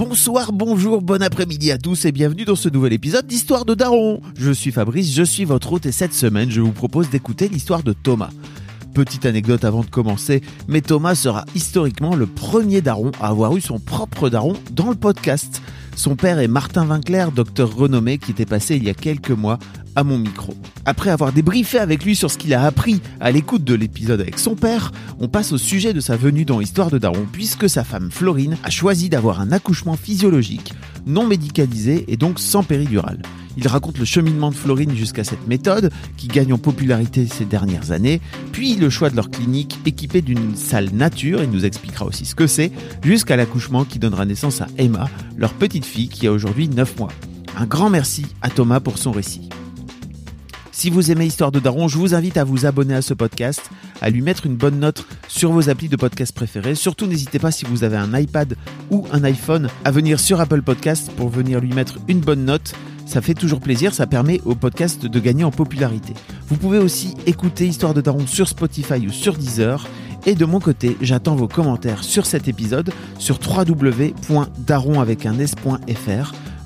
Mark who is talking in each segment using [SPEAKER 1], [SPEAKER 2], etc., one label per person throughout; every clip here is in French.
[SPEAKER 1] Bonsoir, bonjour, bon après-midi à tous et bienvenue dans ce nouvel épisode d'Histoire de Daron. Je suis Fabrice, je suis votre hôte et cette semaine je vous propose d'écouter l'histoire de Thomas. Petite anecdote avant de commencer, mais Thomas sera historiquement le premier daron à avoir eu son propre daron dans le podcast. Son père est Martin Vinclair, docteur renommé qui était passé il y a quelques mois à mon micro. Après avoir débriefé avec lui sur ce qu'il a appris à l'écoute de l'épisode avec son père, on passe au sujet de sa venue dans Histoire de Daron puisque sa femme Florine a choisi d'avoir un accouchement physiologique, non médicalisé et donc sans péridurale. Il raconte le cheminement de Florine jusqu'à cette méthode qui gagne en popularité ces dernières années, puis le choix de leur clinique équipée d'une salle nature, il nous expliquera aussi ce que c'est, jusqu'à l'accouchement qui donnera naissance à Emma, leur petite fille qui a aujourd'hui 9 mois. Un grand merci à Thomas pour son récit. Si vous aimez Histoire de Daron, je vous invite à vous abonner à ce podcast, à lui mettre une bonne note sur vos applis de podcast préférés. Surtout, n'hésitez pas si vous avez un iPad ou un iPhone à venir sur Apple Podcast pour venir lui mettre une bonne note. Ça fait toujours plaisir, ça permet au podcast de gagner en popularité. Vous pouvez aussi écouter Histoire de Daron sur Spotify ou sur Deezer. Et de mon côté, j'attends vos commentaires sur cet épisode sur www.daron.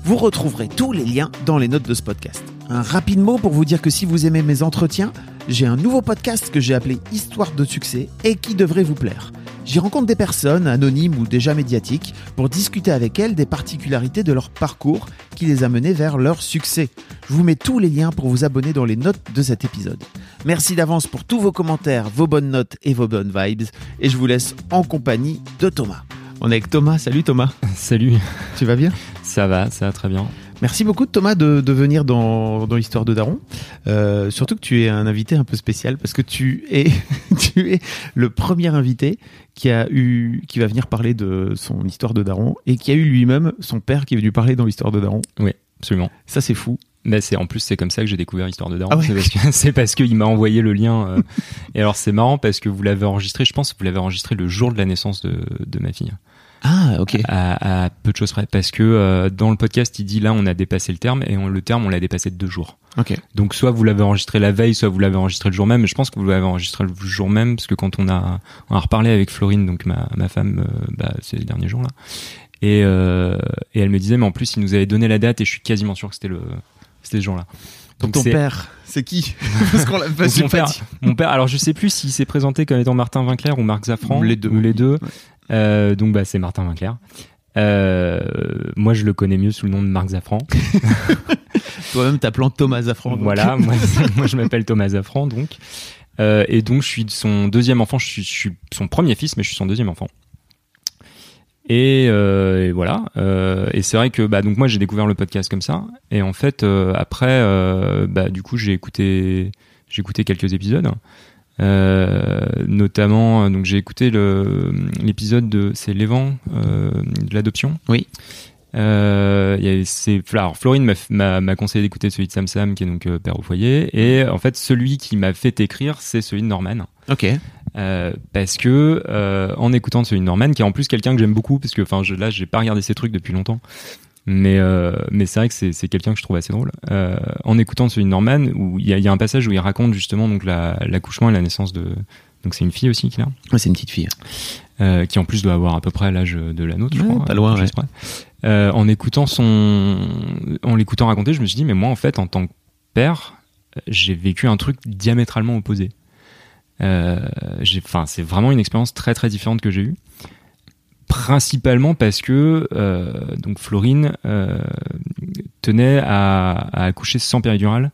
[SPEAKER 1] Vous retrouverez tous les liens dans les notes de ce podcast. Un rapide mot pour vous dire que si vous aimez mes entretiens, j'ai un nouveau podcast que j'ai appelé Histoire de succès et qui devrait vous plaire. J'y rencontre des personnes, anonymes ou déjà médiatiques, pour discuter avec elles des particularités de leur parcours qui les a menées vers leur succès. Je vous mets tous les liens pour vous abonner dans les notes de cet épisode. Merci d'avance pour tous vos commentaires, vos bonnes notes et vos bonnes vibes, et je vous laisse en compagnie de Thomas. On est avec Thomas, salut Thomas.
[SPEAKER 2] Salut,
[SPEAKER 1] Tu vas bien?
[SPEAKER 2] Ça va, ça va très bien.
[SPEAKER 1] Merci beaucoup Thomas de, de venir dans, dans l'histoire de Daron. Euh, surtout que tu es un invité un peu spécial parce que tu es tu es le premier invité qui a eu qui va venir parler de son histoire de Daron et qui a eu lui-même son père qui est venu parler dans l'histoire de Daron.
[SPEAKER 2] Oui, absolument.
[SPEAKER 1] Ça c'est fou.
[SPEAKER 2] Mais c'est en plus c'est comme ça que j'ai découvert l'histoire de Daron.
[SPEAKER 1] Ah ouais.
[SPEAKER 2] C'est parce qu'il m'a envoyé le lien. euh, et alors c'est marrant parce que vous l'avez enregistré. Je pense que vous l'avez enregistré le jour de la naissance de, de ma fille.
[SPEAKER 1] Ah ok.
[SPEAKER 2] À, à peu de choses près. Parce que euh, dans le podcast il dit là on a dépassé le terme et on, le terme on l'a dépassé de deux jours.
[SPEAKER 1] Ok.
[SPEAKER 2] Donc soit vous l'avez enregistré la veille, soit vous l'avez enregistré le jour même. Mais je pense que vous l'avez enregistré le jour même parce que quand on a on a reparlé avec Florine, donc ma ma femme, euh, bah, ces derniers jours là, et euh, et elle me disait mais en plus il nous avait donné la date et je suis quasiment sûr que c'était le c'était ce jour-là.
[SPEAKER 1] Donc ton père, c'est qui Parce qu'on l'a pas,
[SPEAKER 2] mon père, mon père, alors je sais plus s'il s'est présenté comme étant Martin Vinclair ou Marc Zaffran,
[SPEAKER 1] Les deux.
[SPEAKER 2] ou les deux. Euh, donc bah c'est Martin Vinclair. Euh, moi je le connais mieux sous le nom de Marc Zaffran.
[SPEAKER 1] Toi-même t'appelant Thomas Zafran. donc.
[SPEAKER 2] Voilà, moi, moi je m'appelle Thomas Zaffran donc. Euh, et donc je suis son deuxième enfant, je suis, je suis son premier fils, mais je suis son deuxième enfant. Et, euh, et voilà. Euh, et c'est vrai que bah donc moi j'ai découvert le podcast comme ça. Et en fait euh, après euh, bah du coup j'ai écouté j'ai écouté quelques épisodes. Euh, notamment euh, donc j'ai écouté l'épisode de c'est l'évent euh, de l'adoption.
[SPEAKER 1] Oui.
[SPEAKER 2] Euh, c'est alors Florine m'a conseillé d'écouter celui de Sam Sam qui est donc euh, père au foyer et en fait celui qui m'a fait écrire c'est celui de Norman.
[SPEAKER 1] Ok.
[SPEAKER 2] Euh, parce que en écoutant celui de Norman, qui est en plus quelqu'un que j'aime beaucoup, parce que enfin je, là j'ai pas regardé ses trucs depuis longtemps, mais euh, mais c'est vrai que c'est c'est quelqu'un que je trouve assez drôle. Euh, en écoutant celui de Norman, où il y y a un passage où il raconte justement donc la- l'accouchement et la naissance de donc c'est une fille aussi qu'il a,
[SPEAKER 1] Ouais, c'est une petite fille.
[SPEAKER 2] euh, qui en plus doit avoir à peu près l'âge de la nôtre, je crois.
[SPEAKER 1] pas loin, ouais.
[SPEAKER 2] Euh, en écoutant son, en l'écoutant raconter, je me suis dit mais moi en fait en tant que père, j'ai vécu un truc diamétralement opposé. Euh, j'ai, enfin, c'est vraiment une expérience très très différente que j'ai eue. Principalement parce que euh, donc Florine euh, tenait à, à accoucher sans péridurale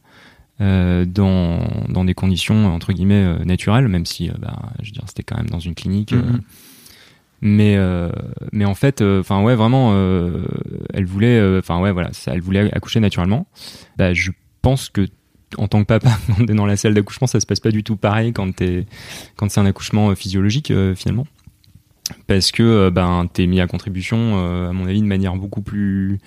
[SPEAKER 2] euh, dans, dans des conditions entre guillemets naturelles, même si bah, je veux dire c'était quand même dans une clinique.
[SPEAKER 1] Mhm.
[SPEAKER 2] mais mais en fait, enfin ouais vraiment, elle voulait, enfin ouais voilà, ça, elle voulait accoucher naturellement. Bah, je pense que en tant que papa, dans la salle d'accouchement, ça se passe pas du tout pareil quand c'est un accouchement physiologique finalement, parce que ben t'es mis à contribution, à mon avis, de manière beaucoup plus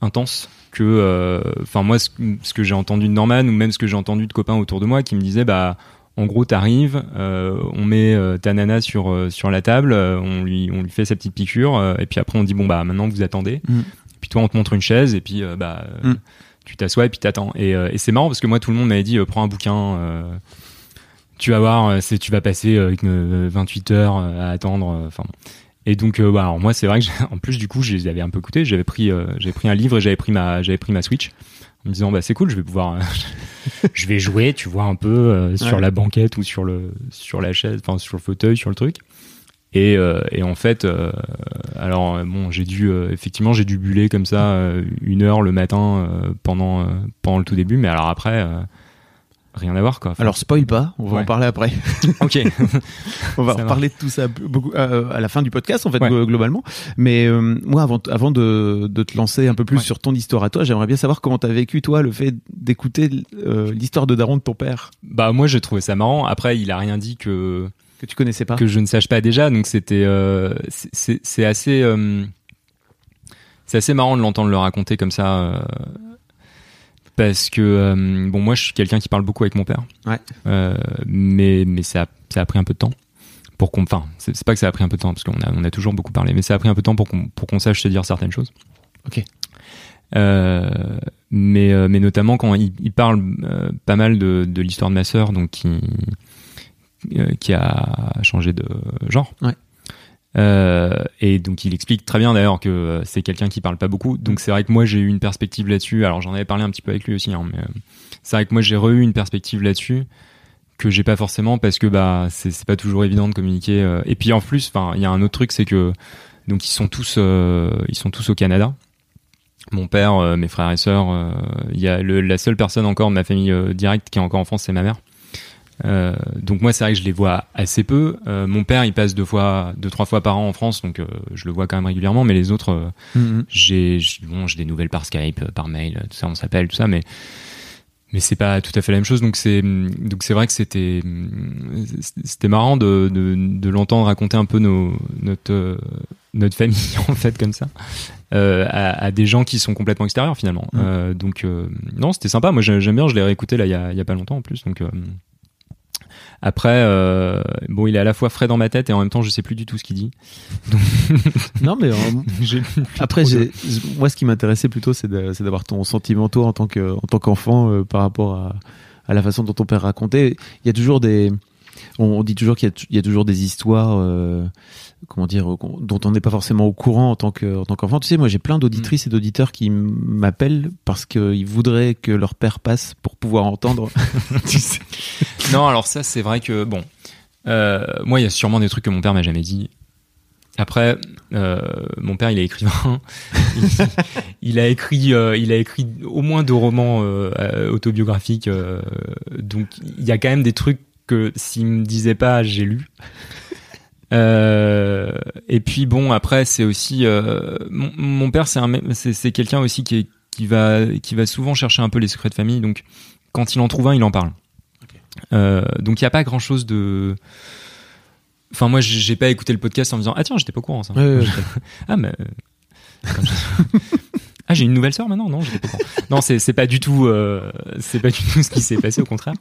[SPEAKER 2] intense que, enfin moi, ce, ce que j'ai entendu de Norman ou même ce que j'ai entendu de copains autour de moi qui me disaient, bah en gros, t'arrives, euh, on met euh, ta nana sur euh, sur la table, on lui on lui fait sa petite piqûre, et puis après on dit bon bah maintenant vous attendez. Mm. Puis toi on te montre une chaise et puis bah mm. tu t'assois et puis t'attends. Et, et c'est marrant parce que moi tout le monde m'avait dit prends un bouquin. Tu vas voir, c'est tu vas passer 28 heures à attendre. Enfin, et donc, bah, alors moi, c'est vrai que en plus du coup, je les avais un peu écoutés. J'avais pris, j'avais pris un livre et j'avais pris ma, j'avais pris ma Switch en me disant bah c'est cool, je vais pouvoir, je vais jouer, tu vois un peu euh, sur la banquette ou sur le sur la chaise, enfin sur le fauteuil, sur le truc. Et, euh, et en fait, euh, alors bon, j'ai dû effectivement j'ai dû buller comme ça une heure le matin pendant pendant le tout début, mais alors après rien à voir quoi.
[SPEAKER 1] Alors spoil pas, on va en parler après.
[SPEAKER 2] ok.
[SPEAKER 1] on va parler de tout ça beaucoup euh, à la fin du podcast en fait globalement. Mais euh, moi avant avant de, de te lancer un peu plus sur ton histoire à toi, j'aimerais bien savoir comment t'as vécu toi le fait d'écouter euh, l'histoire de Daron de ton père.
[SPEAKER 2] Bah moi j'ai trouvé ça marrant. Après il a rien dit que
[SPEAKER 1] que tu connaissais pas,
[SPEAKER 2] que je ne sache pas déjà. Donc c'était c'est assez c'est assez marrant de l'entendre le raconter comme ça parce que euh, bon moi je suis quelqu'un qui parle beaucoup avec mon père
[SPEAKER 1] ouais.
[SPEAKER 2] euh, mais mais ça a, ça a pris un peu de temps pour qu'on enfin c'est pas que ça a pris un peu de temps parce qu'on a on a toujours beaucoup parlé mais ça a pris un peu de temps pour qu'on pour qu'on sache se dire certaines choses
[SPEAKER 1] ok
[SPEAKER 2] euh, mais mais notamment quand il, il parle pas mal de, de l'histoire de ma sœur donc qui qui a changé de genre
[SPEAKER 1] ouais.
[SPEAKER 2] Euh, et donc il explique très bien d'ailleurs que euh, c'est quelqu'un qui parle pas beaucoup. Donc c'est vrai que moi j'ai eu une perspective là-dessus. Alors j'en avais parlé un petit peu avec lui aussi, hein, mais euh, c'est vrai que moi j'ai re-eu une perspective là-dessus que j'ai pas forcément parce que bah c'est pas toujours évident de communiquer. et puis en plus, enfin il y a un autre truc, c'est que donc ils sont tous ils sont tous au Canada. Mon père, mes frères et sœurs, il y a la seule personne encore de ma famille directe qui est encore en France, c'est ma mère. Euh, donc moi c'est vrai que je les vois assez peu. Euh, mon père il passe deux fois, deux trois fois par an en France, donc euh, je le vois quand même régulièrement. Mais les autres, mm-hmm. j'ai bon j'ai des nouvelles par Skype, par mail, tout ça, on s'appelle tout ça, mais mais c'est pas tout à fait la même chose. Donc c'est donc c'est vrai que c'était c'était marrant de, de, de l'entendre raconter un peu nos notre notre famille en fait comme ça à, à, des gens qui sont complètement extérieurs finalement. Mm. donc non c'était sympa. Moi j'aime bien. Je l'ai réécouté là il y a, y a pas longtemps en plus. Donc après, euh, bon, il est à la fois frais dans ma tête et en même temps, je sais plus du tout ce qu'il dit.
[SPEAKER 1] non, mais euh, après, moi, ce qui m'intéressait plutôt, c'est d'avoir ton sentiment toi en tant que en tant qu'enfant euh, par rapport à, à la façon dont ton père racontait. Il y a toujours des, on, dit toujours qu'il y, y, a toujours des histoires euh, comment dire, dont on n'est pas forcément au courant en tant que, en tant qu'enfant. Tu sais, moi, j'ai plein d'auditrices et d'auditeurs qui m'appellent parce qu'ils voudraient que leur père passe pour pouvoir entendre.
[SPEAKER 2] tu sais. Non, alors ça, c'est vrai que bon, euh, moi, il y a sûrement des trucs que mon père m'a jamais dit. Après, euh, mon père, il est écrivain. il, a écrit, euh, il a écrit au moins deux romans autobiographiques. Donc, il y a quand même des trucs que s'il me disait pas, j'ai lu. Euh, et puis bon, après c'est aussi euh, mon, mon, père, c'est un, c'est quelqu'un aussi qui est, qui va qui va souvent chercher un peu les secrets de famille. Donc quand il en trouve un, il en parle. Okay. Euh, donc il y a pas grand chose de. Enfin moi j'ai pas écouté le podcast en me disant ah tiens j'étais pas au courant ça.
[SPEAKER 1] Ouais, ouais,
[SPEAKER 2] ah mais ah j'ai une nouvelle sœur maintenant? Non pas non c'est c'est pas du tout euh, c'est pas du tout ce qui s'est passé au contraire.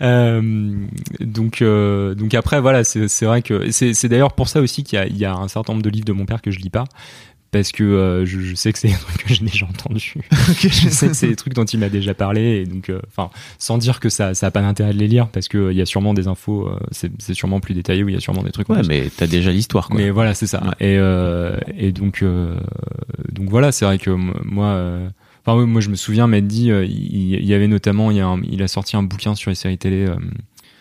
[SPEAKER 2] Euh, donc euh, donc après voilà c'est c'est vrai que c'est c'est d'ailleurs pour ça aussi qu'il y a il y a un certain nombre de livres de mon père que je lis pas parce que euh, je, je, sais que c'est des trucs que j'ai déjà entendus. je sais que c'est des trucs dont il m'a déjà parlé, et donc, euh, enfin, sans dire que ça, ça a pas d'intérêt de les lire, parce que il euh, y a sûrement des infos, c'est sûrement plus détaillé, ou il y a sûrement des trucs.
[SPEAKER 1] Ouais, mais t'as déjà l'histoire.
[SPEAKER 2] Mais voilà, c'est ça. Ouais. Et, et donc, donc voilà, c'est vrai que moi. Enfin, moi, je me souviens, m'être dit, il, il, y avait notamment, il, y a un, il a sorti un bouquin sur les séries télé,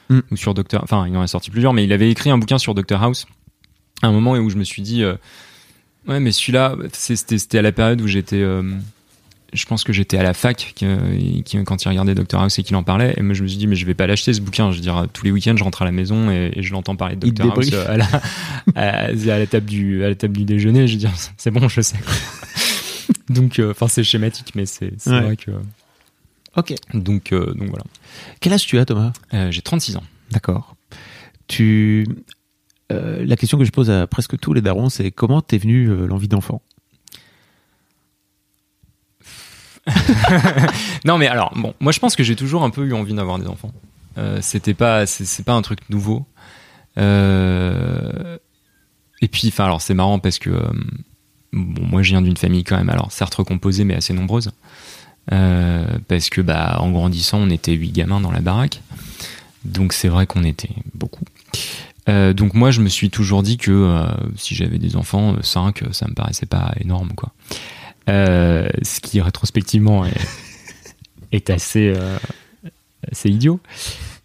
[SPEAKER 2] mm. ou sur Docteur, enfin, il en a sorti plusieurs, mais il avait écrit un bouquin sur Doctor House, à un moment où je me suis dit, Ouais, mais celui-là, c'était à la période où j'étais. Euh, je pense que j'étais à la fac qui, qui, quand il regardait Dr House et qu'il en parlait. Et moi, je me suis dit, mais je vais pas l'acheter ce bouquin. Je veux dire, tous les week-ends, je rentre à la maison et, et je l'entends parler de Dr House à la, à, à, la table du, à la table du déjeuner. Je veux dire, c'est bon, je sais. Donc, euh, enfin, c'est schématique, mais c'est ouais. vrai que.
[SPEAKER 1] Ok.
[SPEAKER 2] Donc, euh, donc voilà.
[SPEAKER 1] Quel âge tu as, Thomas?
[SPEAKER 2] Euh, J'ai 36 ans.
[SPEAKER 1] D'accord. Tu. Euh, la question que je pose à presque tous les darons, c'est comment t'es venu euh, l'envie d'enfant?
[SPEAKER 2] Non, mais alors, bon, moi je pense que j'ai toujours un peu eu envie d'avoir des enfants. Euh, C'était pas, c'est pas un truc nouveau. Et puis, enfin, alors c'est marrant parce que bon, moi je viens d'une famille quand même, alors certes recomposée mais assez nombreuse. Parce que bah en grandissant on était huit gamins dans la baraque donc c'est vrai qu'on était beaucoup Euh, donc moi je me suis toujours dit que euh, si j'avais des enfants 5 ça me paraissait pas énorme quoi Euh, ce qui rétrospectivement est, est assez euh, assez idiot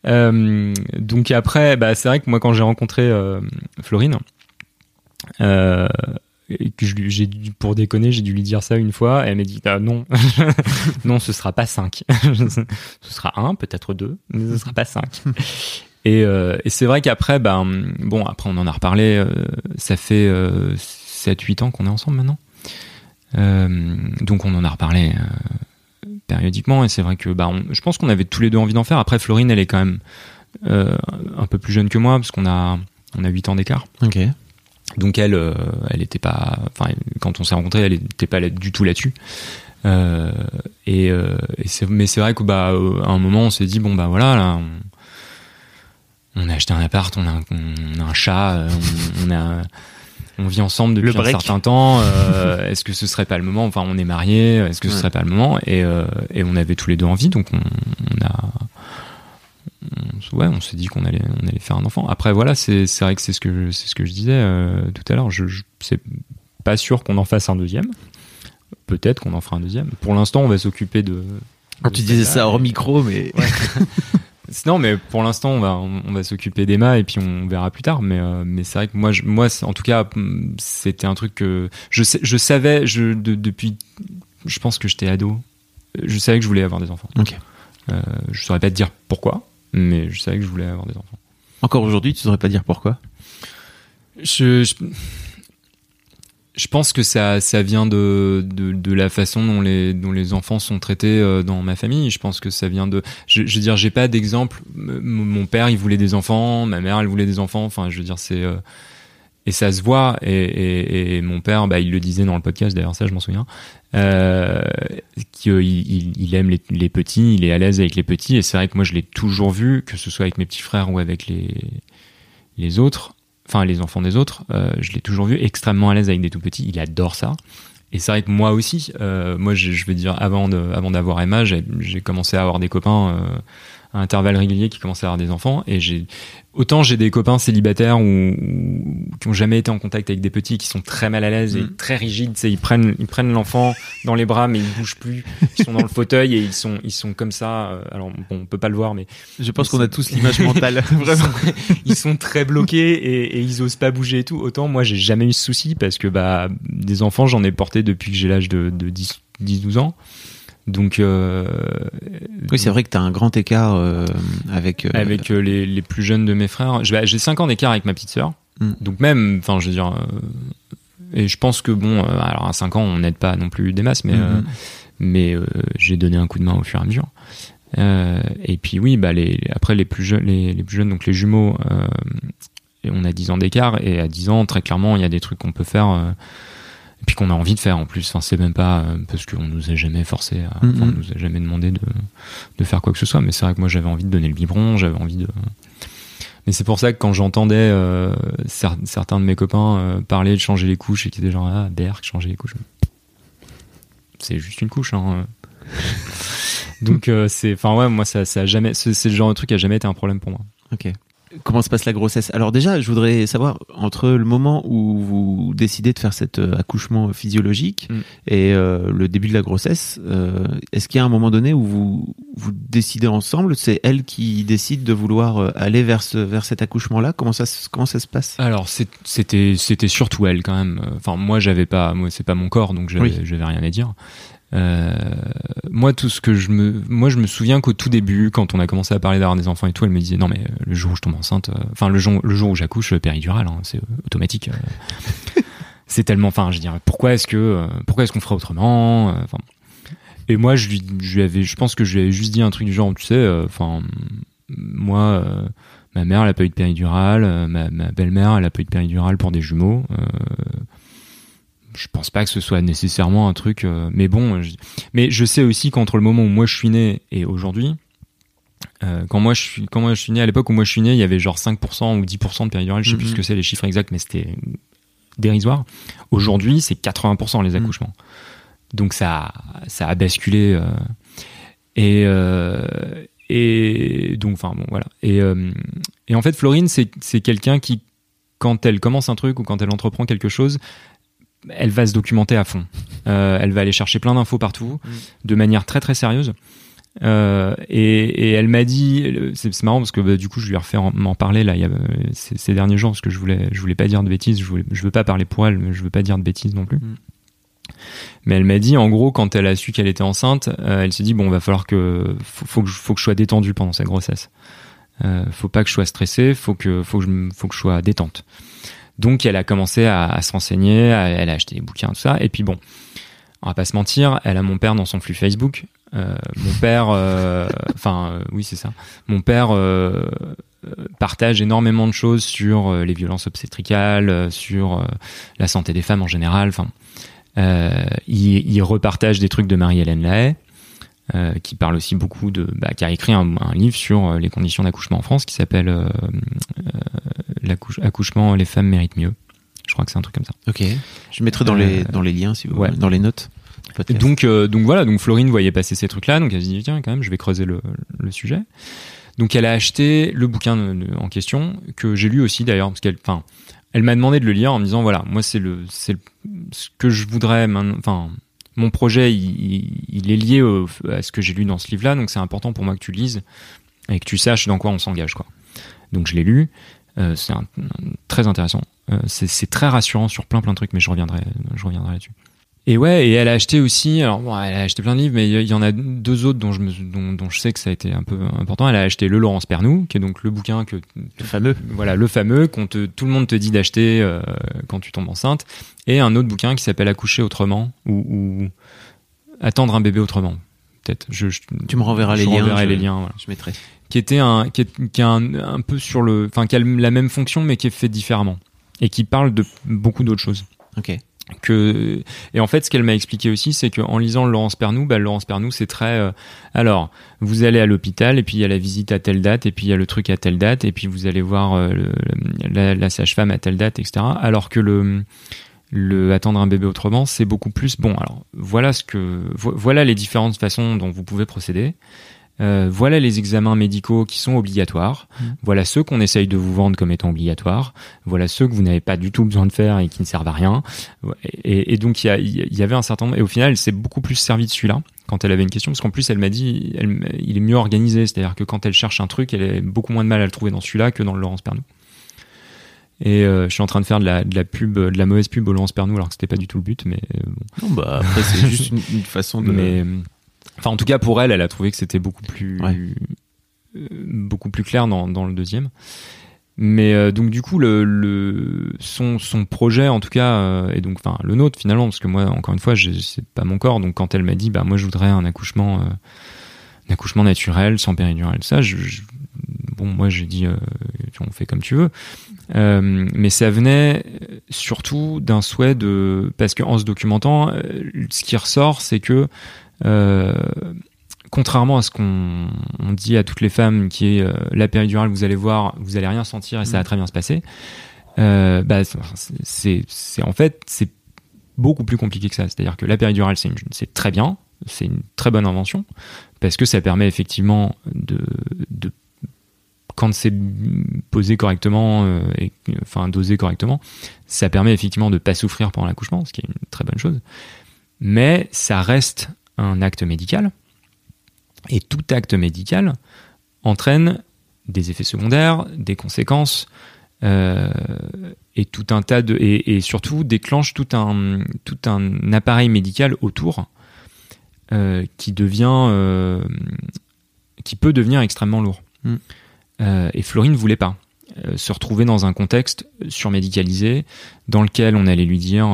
[SPEAKER 2] Euh, donc après bah c'est vrai que moi quand j'ai rencontré euh, Florine euh, j'ai dû, pour déconner, j'ai dû lui dire ça une fois. Et elle m'a dit ah, non, non, ce sera pas 5 ce sera un, peut-être deux, mais ce sera pas cinq. Et, euh, et c'est vrai qu'après, ben bon, après on en a reparlé. euh, ça fait 7-8 ans qu'on est ensemble maintenant. Euh, donc on en a reparlé euh, périodiquement. Et c'est vrai que bah, on- je pense qu'on avait tous les deux envie d'en faire. Après, Florine, elle est quand même euh, un peu plus jeune que moi parce qu'on a on a 8 ans d'écart.
[SPEAKER 1] Ok.
[SPEAKER 2] Donc elle, euh, elle était pas, enfin quand on s'est rencontrés, elle était pas là- du tout là-dessus. Euh, et, euh, et mais c'est vrai que bah euh, à un moment on s'est dit bon bah voilà là, on, on a acheté un appart, on a un, on a un chat, euh, on, on a on vit ensemble depuis un certain temps. euh, est-ce que ce serait pas le moment Enfin, on est mariés. Est-ce que ce
[SPEAKER 1] Ouais.
[SPEAKER 2] serait pas le moment et, euh, et on avait tous les deux envie, donc on, on a ouais, on s'est dit qu'on allait, on allait faire un enfant. Après, voilà, c'est vrai que c'est ce que je, c'est ce que je disais euh, tout à l'heure. Je, je c'est pas sûr qu'on en fasse un deuxième. Peut-être qu'on en fera un deuxième. Pour l'instant, on va s'occuper de.
[SPEAKER 1] Quand
[SPEAKER 2] de
[SPEAKER 1] tu disais ça hors
[SPEAKER 2] et-
[SPEAKER 1] micro, mais
[SPEAKER 2] Non, mais pour l'instant, on va, on, va s'occuper d'Emma et puis on verra plus tard. Mais, euh, mais c'est vrai que moi, je, moi, en tout cas, hum, c'était un truc que je, sais- je savais, je, de- depuis, je pense que j'étais ado, je savais que je voulais avoir des enfants.
[SPEAKER 1] Ok.
[SPEAKER 2] Euh, je saurais pas te dire pourquoi, mais je savais que je voulais avoir des enfants.
[SPEAKER 1] encore aujourd'hui, tu saurais pas dire pourquoi?
[SPEAKER 2] Je, je, je pense que ça, ça vient de, de, de la façon dont les, dont les enfants sont traités euh, dans ma famille. Je pense que ça vient de. Je, je veux dire, j'ai pas d'exemple. Mon père, il voulait des enfants. Ma mère, elle voulait des enfants. Enfin, je veux dire, c'est. euh, et ça se voit. Et, et, et mon père, bah, il le disait dans le podcast, d'ailleurs, ça, je m'en souviens. Euh, qu'il il, il aime les, les petits, il est à l'aise avec les petits. Et c'est vrai que moi, je l'ai toujours vu, que ce soit avec mes petits frères ou avec les, les autres enfin les enfants des autres, euh, je l'ai toujours vu extrêmement à l'aise avec des tout petits. Il adore ça. Et c'est vrai que moi aussi, euh, moi je, je veux dire avant de, avant d'avoir Emma, j'ai, j'ai commencé à avoir des copains euh, à intervalles réguliers qui commençaient à avoir des enfants. Et j'ai autant j'ai des copains célibataires ou, qui ont jamais été en contact avec des petits, qui sont très mal à l'aise et
[SPEAKER 1] Mm.
[SPEAKER 2] très rigides. C'est ils prennent ils prennent l'enfant dans les bras mais ils bougent plus. Ils sont dans le fauteuil et ils sont ils sont comme ça. euh, Alors bon, on peut pas le voir mais
[SPEAKER 1] Je pense qu'on a tous l'image mentale,
[SPEAKER 2] ils
[SPEAKER 1] vraiment.
[SPEAKER 2] sont, ils sont très bloqués et, et ils osent pas bouger et tout. Autant moi, j'ai jamais eu ce souci parce que bah des enfants, j'en ai porté depuis que j'ai l'âge de, de 10, 12 ans. Donc euh,
[SPEAKER 1] Oui, c'est vrai que tu as un grand écart euh, avec. euh,
[SPEAKER 2] avec les, les plus jeunes de mes frères, j'ai j'ai 5 ans d'écart avec ma petite sœur.
[SPEAKER 1] Mm.
[SPEAKER 2] Donc même, enfin, je veux dire, et je pense que bon, alors à 5 ans, on n'aide pas non plus des masses, mais
[SPEAKER 1] Mhm.
[SPEAKER 2] mais j'ai donné un coup de main au fur et à mesure. Et puis oui, bah les, après les plus jeunes, les, les plus jeunes, donc les jumeaux, on a 10 ans d'écart et à 10 ans, très clairement, il y a des trucs qu'on peut faire. Et puis qu'on a envie de faire en plus. Enfin, c'est même pas euh, parce qu'on nous a jamais forcé, à, on nous a jamais demandé de, de faire quoi que ce soit. Mais c'est vrai que moi j'avais envie de donner le biberon, j'avais envie de. Mais c'est pour ça que quand j'entendais euh, cer- certains de mes copains euh, parler de changer les couches et qui étaient genre ah Berk changer les couches, c'est juste une couche. Hein. Donc euh, c'est, enfin ouais, moi ça, ça a jamais, c'est c'est le genre de truc qui a jamais été un problème pour moi.
[SPEAKER 1] Ok. Comment se passe la grossesse? Alors déjà, je voudrais savoir entre le moment où vous décidez de faire cet euh, accouchement physiologique
[SPEAKER 2] Mm.
[SPEAKER 1] et euh, le début de la grossesse, euh, est-ce qu'il y a un moment donné où vous vous décidez ensemble? C'est elle qui décide de vouloir aller vers ce vers cet accouchement-là? Comment ça se- comment ça se passe?
[SPEAKER 2] Alors c'était c'était surtout elle quand même. Enfin moi j'avais pas, moi c'est pas mon corps donc j'avais
[SPEAKER 1] Oui.
[SPEAKER 2] rien à dire. Euh, moi tout ce que je me, moi je me souviens qu'au tout début quand on a commencé à parler d'avoir des enfants et tout, elle me disait non mais euh, le jour où je tombe enceinte, euh, enfin le jour le jour où j'accouche péridurale, hein, c'est automatique. c'est tellement, enfin je veux dire pourquoi est-ce que pourquoi est-ce qu'on ferait autrement Enfin et moi, je lui, je lui avais, je pense que je lui avais juste dit un truc du genre, tu sais, enfin, moi, ma mère, elle a pas eu de péridurale, ma, ma belle-mère, elle a pas eu de péridurale pour des jumeaux. Euh, je pense pas que ce soit nécessairement un truc, euh, mais bon, je- mais je sais aussi qu'entre le moment où moi je suis né et aujourd'hui, euh, quand moi je suis, quand moi je suis né, à l'époque où moi je suis né, il y avait genre 5% ou 10% de péridurale, je sais plus
[SPEAKER 1] Mhm.
[SPEAKER 2] ce que c'est les chiffres exacts, mais c'était dérisoire. Aujourd'hui, c'est 80% les accouchements. Donc ça, ça a basculé. euh, et, et donc, enfin bon, voilà. Et, et en fait, Florine, c'est quelqu'un qui, quand elle commence un truc ou quand elle entreprend quelque chose, elle va se documenter à fond. Euh, elle va aller chercher plein d'infos partout, de manière très très sérieuse. Euh, et, et elle m'a dit, c'est marrant parce que bah, du coup je lui ai refait en- m'en parler là il y a, ces, ces derniers jours parce que je voulais je voulais pas dire de bêtises, je, voulais, je veux pas parler pour elle, mais je veux pas dire de bêtises non plus.
[SPEAKER 1] Mm.
[SPEAKER 2] Mais elle m'a dit en gros quand elle a su qu'elle était enceinte, euh, elle s'est dit bon va falloir que faut, faut que je, faut que je sois détendue pendant cette grossesse. Euh, faut pas que je sois stressée, faut que faut que je faut que je sois détente. Donc elle a commencé à, se renseigner, elle a acheté des bouquins tout ça et puis bon, on va pas se mentir, elle a mon père dans son flux Facebook. Euh, mon père, euh, enfin euh, oui c'est ça. Mon père partage énormément de choses sur les violences obstétricales, sur la santé des femmes en général. Enfin, il, il repartage des trucs de Marie-Hélène Lahaye, euh, qui parle aussi beaucoup de, bah, qui a écrit un, un livre sur euh, les conditions d'accouchement en France, qui s'appelle euh, euh, Accouchement, les femmes méritent mieux. Je crois que c'est un truc comme ça.
[SPEAKER 1] Ok. Je mettrai dans les dans les liens si vous
[SPEAKER 2] ouais.
[SPEAKER 1] voulez, dans les notes.
[SPEAKER 2] Donc, donc voilà, donc Florine voyait passer ces trucs-là, donc elle se dit tiens quand même, je vais creuser le, le sujet. Donc elle a acheté le bouquin en question que j'ai lu aussi d'ailleurs parce qu'elle, enfin, elle m'a demandé de le lire en me disant voilà, moi c'est le, c'est ce que je voudrais, maintenant- enfin, mon projet il, est lié à ce que j'ai lu dans ce livre-là, donc c'est important pour moi que tu lises et que tu saches dans quoi on s'engage. Donc je l'ai lu, euh, c'est très intéressant, Euh, c'est c'est très rassurant sur plein plein de trucs, mais je reviendrai, je reviendrai là-dessus. Et ouais, et elle a acheté aussi, alors bon, elle a acheté plein de livres, mais il y- en a deux autres dont je, me, dont, dont je sais que ça a été un peu important. Elle a acheté le Laurence Pernou, qui est donc le bouquin que,
[SPEAKER 1] le fameux.
[SPEAKER 2] voilà, le fameux, qu'on te, tout le monde te dit d'acheter euh, quand tu tombes enceinte, et un autre bouquin qui s'appelle Accoucher autrement, ou, ou Attendre un bébé autrement, peut-être. Je, je-
[SPEAKER 1] Tu me renverras les liens.
[SPEAKER 2] renverrai
[SPEAKER 1] je-
[SPEAKER 2] les liens, voilà
[SPEAKER 1] Je mettrai.
[SPEAKER 2] qui était un qui est, qui est un, un peu sur le enfin qui a la même fonction mais qui est fait différemment et qui parle de beaucoup d'autres choses
[SPEAKER 1] Ok.
[SPEAKER 2] Et en fait ce qu'elle m'a expliqué aussi c'est qu'en lisant Laurence Pernou bah, Laurence Pernou c'est très euh, alors vous allez à l'hôpital et puis il y a la visite à telle date et puis il y a le truc à telle date et puis vous allez voir euh, la, sage-femme à telle date etc alors que le attendre un bébé autrement c'est beaucoup plus bon. Alors voilà ce que vo- voilà les différentes façons dont vous pouvez procéder Euh, voilà les examens médicaux qui sont obligatoires. Voilà ceux qu'on essaye de vous vendre comme étant obligatoires. Voilà ceux que vous n'avez pas du tout besoin de faire et qui ne servent à rien. Et, et donc il y, avait un certain nombre. Et au final, elle s'est beaucoup plus servie de celui-là quand elle avait une question, parce qu'en plus elle m'a dit, elle, il est mieux organisé. C'est-à-dire que quand elle cherche un truc, elle a beaucoup moins de mal à le trouver dans celui-là que dans le Laurence Pernou. Et euh, je suis en train de faire de la, de la pub, de la mauvaise pub au Laurence Pernou, alors que c'était pas du tout le but, mais euh, bon.
[SPEAKER 1] Non, bah après c'est juste une, une façon de.
[SPEAKER 2] Mais enfin, en tout cas pour elle, elle a trouvé que c'était beaucoup plus
[SPEAKER 1] Ouais.
[SPEAKER 2] euh, beaucoup plus clair dans, dans le deuxième. Mais euh, donc du coup le, le son son projet en tout cas euh, et donc enfin le nôtre finalement parce que moi encore une fois c'est pas mon corps donc quand elle m'a dit bah moi je voudrais un accouchement un accouchement naturel sans péridurale ça je, je- bon moi j'ai dit on fait comme tu veux Euh, mais ça venait surtout d'un souhait de parce qu'en se documentant ce qui ressort c'est que contrairement à ce qu'on on dit à toutes les femmes qui est euh, la péridurale vous allez voir vous allez rien sentir et ça va très bien se passer euh, bah, c'est- en fait c'est beaucoup plus compliqué que ça. C'est à dire que la péridurale c'est très bien c'est une très bonne invention parce que ça permet effectivement de, de quand c'est posé correctement euh, et enfin dosé correctement ça permet effectivement de pas souffrir pendant l'accouchement ce qui est une très bonne chose. Mais ça reste un acte médical et tout acte médical entraîne des effets secondaires, des conséquences, euh, et tout un tas de et, et surtout déclenche tout un tout un appareil médical autour euh, qui devient euh, qui peut devenir extrêmement lourd.
[SPEAKER 1] Mm.
[SPEAKER 2] Et Florine voulait pas. Se retrouver dans un contexte surmédicalisé dans lequel on allait lui dire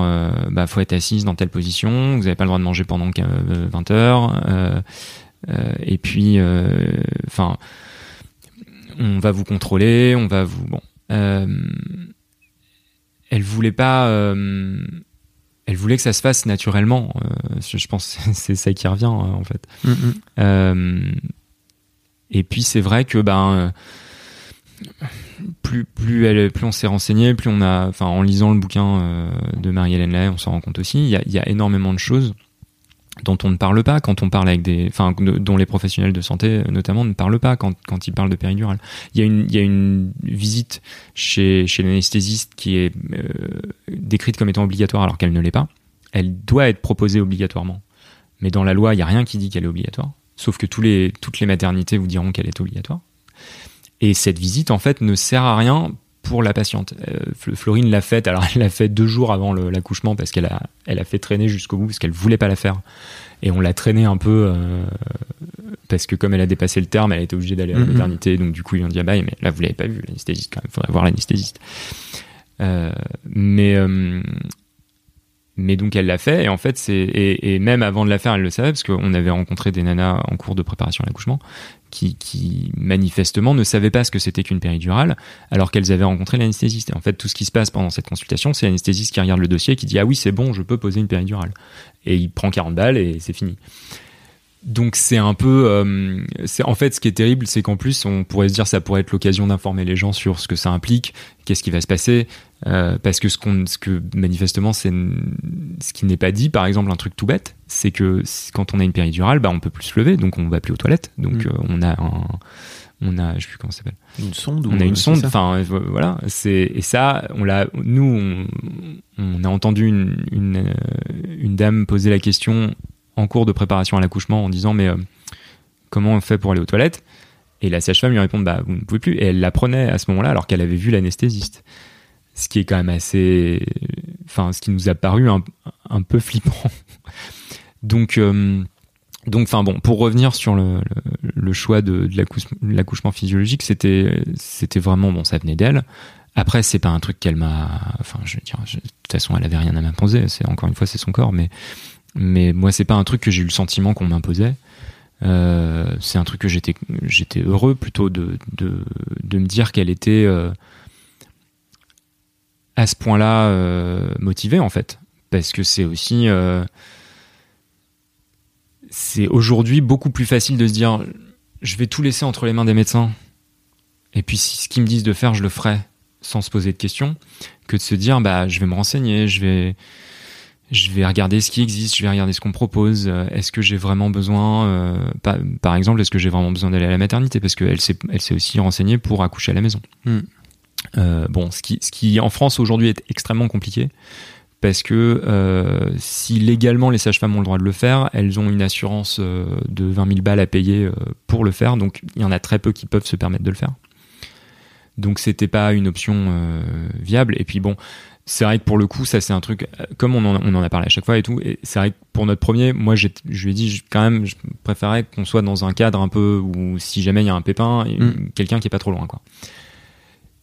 [SPEAKER 2] bah faut être assise dans telle position, vous n'avez pas le droit de manger pendant 20 heures, et puis enfin on va vous contrôler, on va vous bon. elle voulait pas elle voulait que ça se fasse naturellement. Euh, je pense c'est ça qui revient hein, en fait. Mm, mm. Euh, et puis c'est vrai que ben plus plus on s'est renseigné, plus on a enfin en lisant le bouquin euh, de Marie-Hélène Lay, on s'en rend compte aussi. Il y a, énormément de choses dont on ne parle pas quand on parle avec des, enfin, dont les professionnels de santé notamment ne parlent pas quand, ils parlent de péridurale. Il y a une, visite chez, l'anesthésiste qui est euh, décrite comme étant obligatoire alors qu'elle ne l'est pas. Elle doit être proposée obligatoirement. Mais dans la loi, il n'y a rien qui dit qu'elle est obligatoire. Sauf que toutes les maternités vous diront qu'elle est obligatoire. Et cette visite, en fait, ne sert à rien pour la patiente. Euh, Florine l'a faite, alors elle l'a fait deux jours avant l'accouchement parce qu'elle a, elle a fait traîner jusqu'au bout parce qu'elle voulait pas la faire. Et on l'a traînée un peu euh, parce que comme elle a dépassé le terme, elle a été obligée d'aller à la mm-hmm. maternité. Donc du coup, ils ont dit ah bah mais là vous l'avez pas vu l'anesthésiste quand même, faudrait voir l'anesthésiste. Euh, mais mais donc elle l'a fait et en fait c'est et, et, même avant de la faire elle le savait parce qu'on avait rencontré des nanas en cours de préparation à l'accouchement qui, manifestement ne savaient pas ce que c'était qu'une péridurale alors qu'elles avaient rencontré l'anesthésiste. Et en fait tout ce qui se passe pendant cette consultation c'est l'anesthésiste qui regarde le dossier et qui dit ah oui c'est bon je peux poser une péridurale. Et il prend 40 balles et c'est fini. Donc c'est un peu, euh, en fait ce qui est terrible, c'est qu'en plus on pourrait se dire ça pourrait être l'occasion d'informer les gens sur ce que ça implique, qu'est-ce qui va se passer, euh, parce que ce qu'on, ce que manifestement c'est ce qui n'est pas dit, par exemple un truc tout bête, c'est que quand on a une péridurale, bah on peut plus se lever, donc on va plus aux toilettes, donc mm. euh, on a un, on a, je sais plus comment ça s'appelle,
[SPEAKER 1] une sonde,
[SPEAKER 2] on a une sonde, enfin voilà, c'est et ça on l'a, nous on, on, a entendu une, une, une dame poser la question en cours de préparation à l'accouchement en disant mais euh, comment on fait pour aller aux toilettes? Et la sage-femme lui répond bah vous ne pouvez plus. Et elle l'apprenait à ce moment-là alors qu'elle avait vu l'anesthésiste. Ce qui est quand même assez, enfin ce qui nous a paru un, peu flippant. donc euh, donc enfin bon pour revenir sur le, choix de, de l'accouchement physiologique c'était c'était vraiment bon ça venait d'elle. Après, c'est pas un truc qu'elle m'a. Enfin, je veux dire, de toute façon, elle avait rien à m'imposer. C'est encore une fois, c'est son corps, mais mais moi, c'est pas un truc que j'ai eu le sentiment qu'on m'imposait. Euh, c'est un truc que j'étais j'étais heureux plutôt de, de, de me dire qu'elle était euh, à ce point-là euh, motivée en fait parce que c'est aussi euh, c'est aujourd'hui beaucoup plus facile de se dire je vais tout laisser entre les mains des médecins et puis si ce qu'ils me disent de faire je le ferai sans se poser de questions que de se dire bah je vais me renseigner je vais je vais regarder ce qui existe, je vais regarder ce qu'on propose. Euh, est-ce que j'ai vraiment besoin, par, par, exemple, est-ce que j'ai vraiment besoin d'aller à la maternité? Parce qu'elle s'est, elle s'est aussi renseignée pour accoucher à la maison. Hmm. Euh, bon, ce qui, ce qui en France aujourd'hui est extrêmement compliqué parce que euh, si légalement les sages-femmes ont le droit de le faire, elles ont une assurance euh, de 20 000 balles à payer pour le faire, donc il y en a très peu qui peuvent se permettre de le faire. Donc c'était pas une option viable. Et puis bon, c'est vrai que pour le coup, ça c'est un truc, comme on en, on en, a parlé à chaque fois et tout, et c'est vrai que pour notre premier, moi je lui ai dit quand même, je préférais qu'on soit dans un cadre un peu où si jamais il y a un pépin, mm. quelqu'un qui est pas trop loin quoi.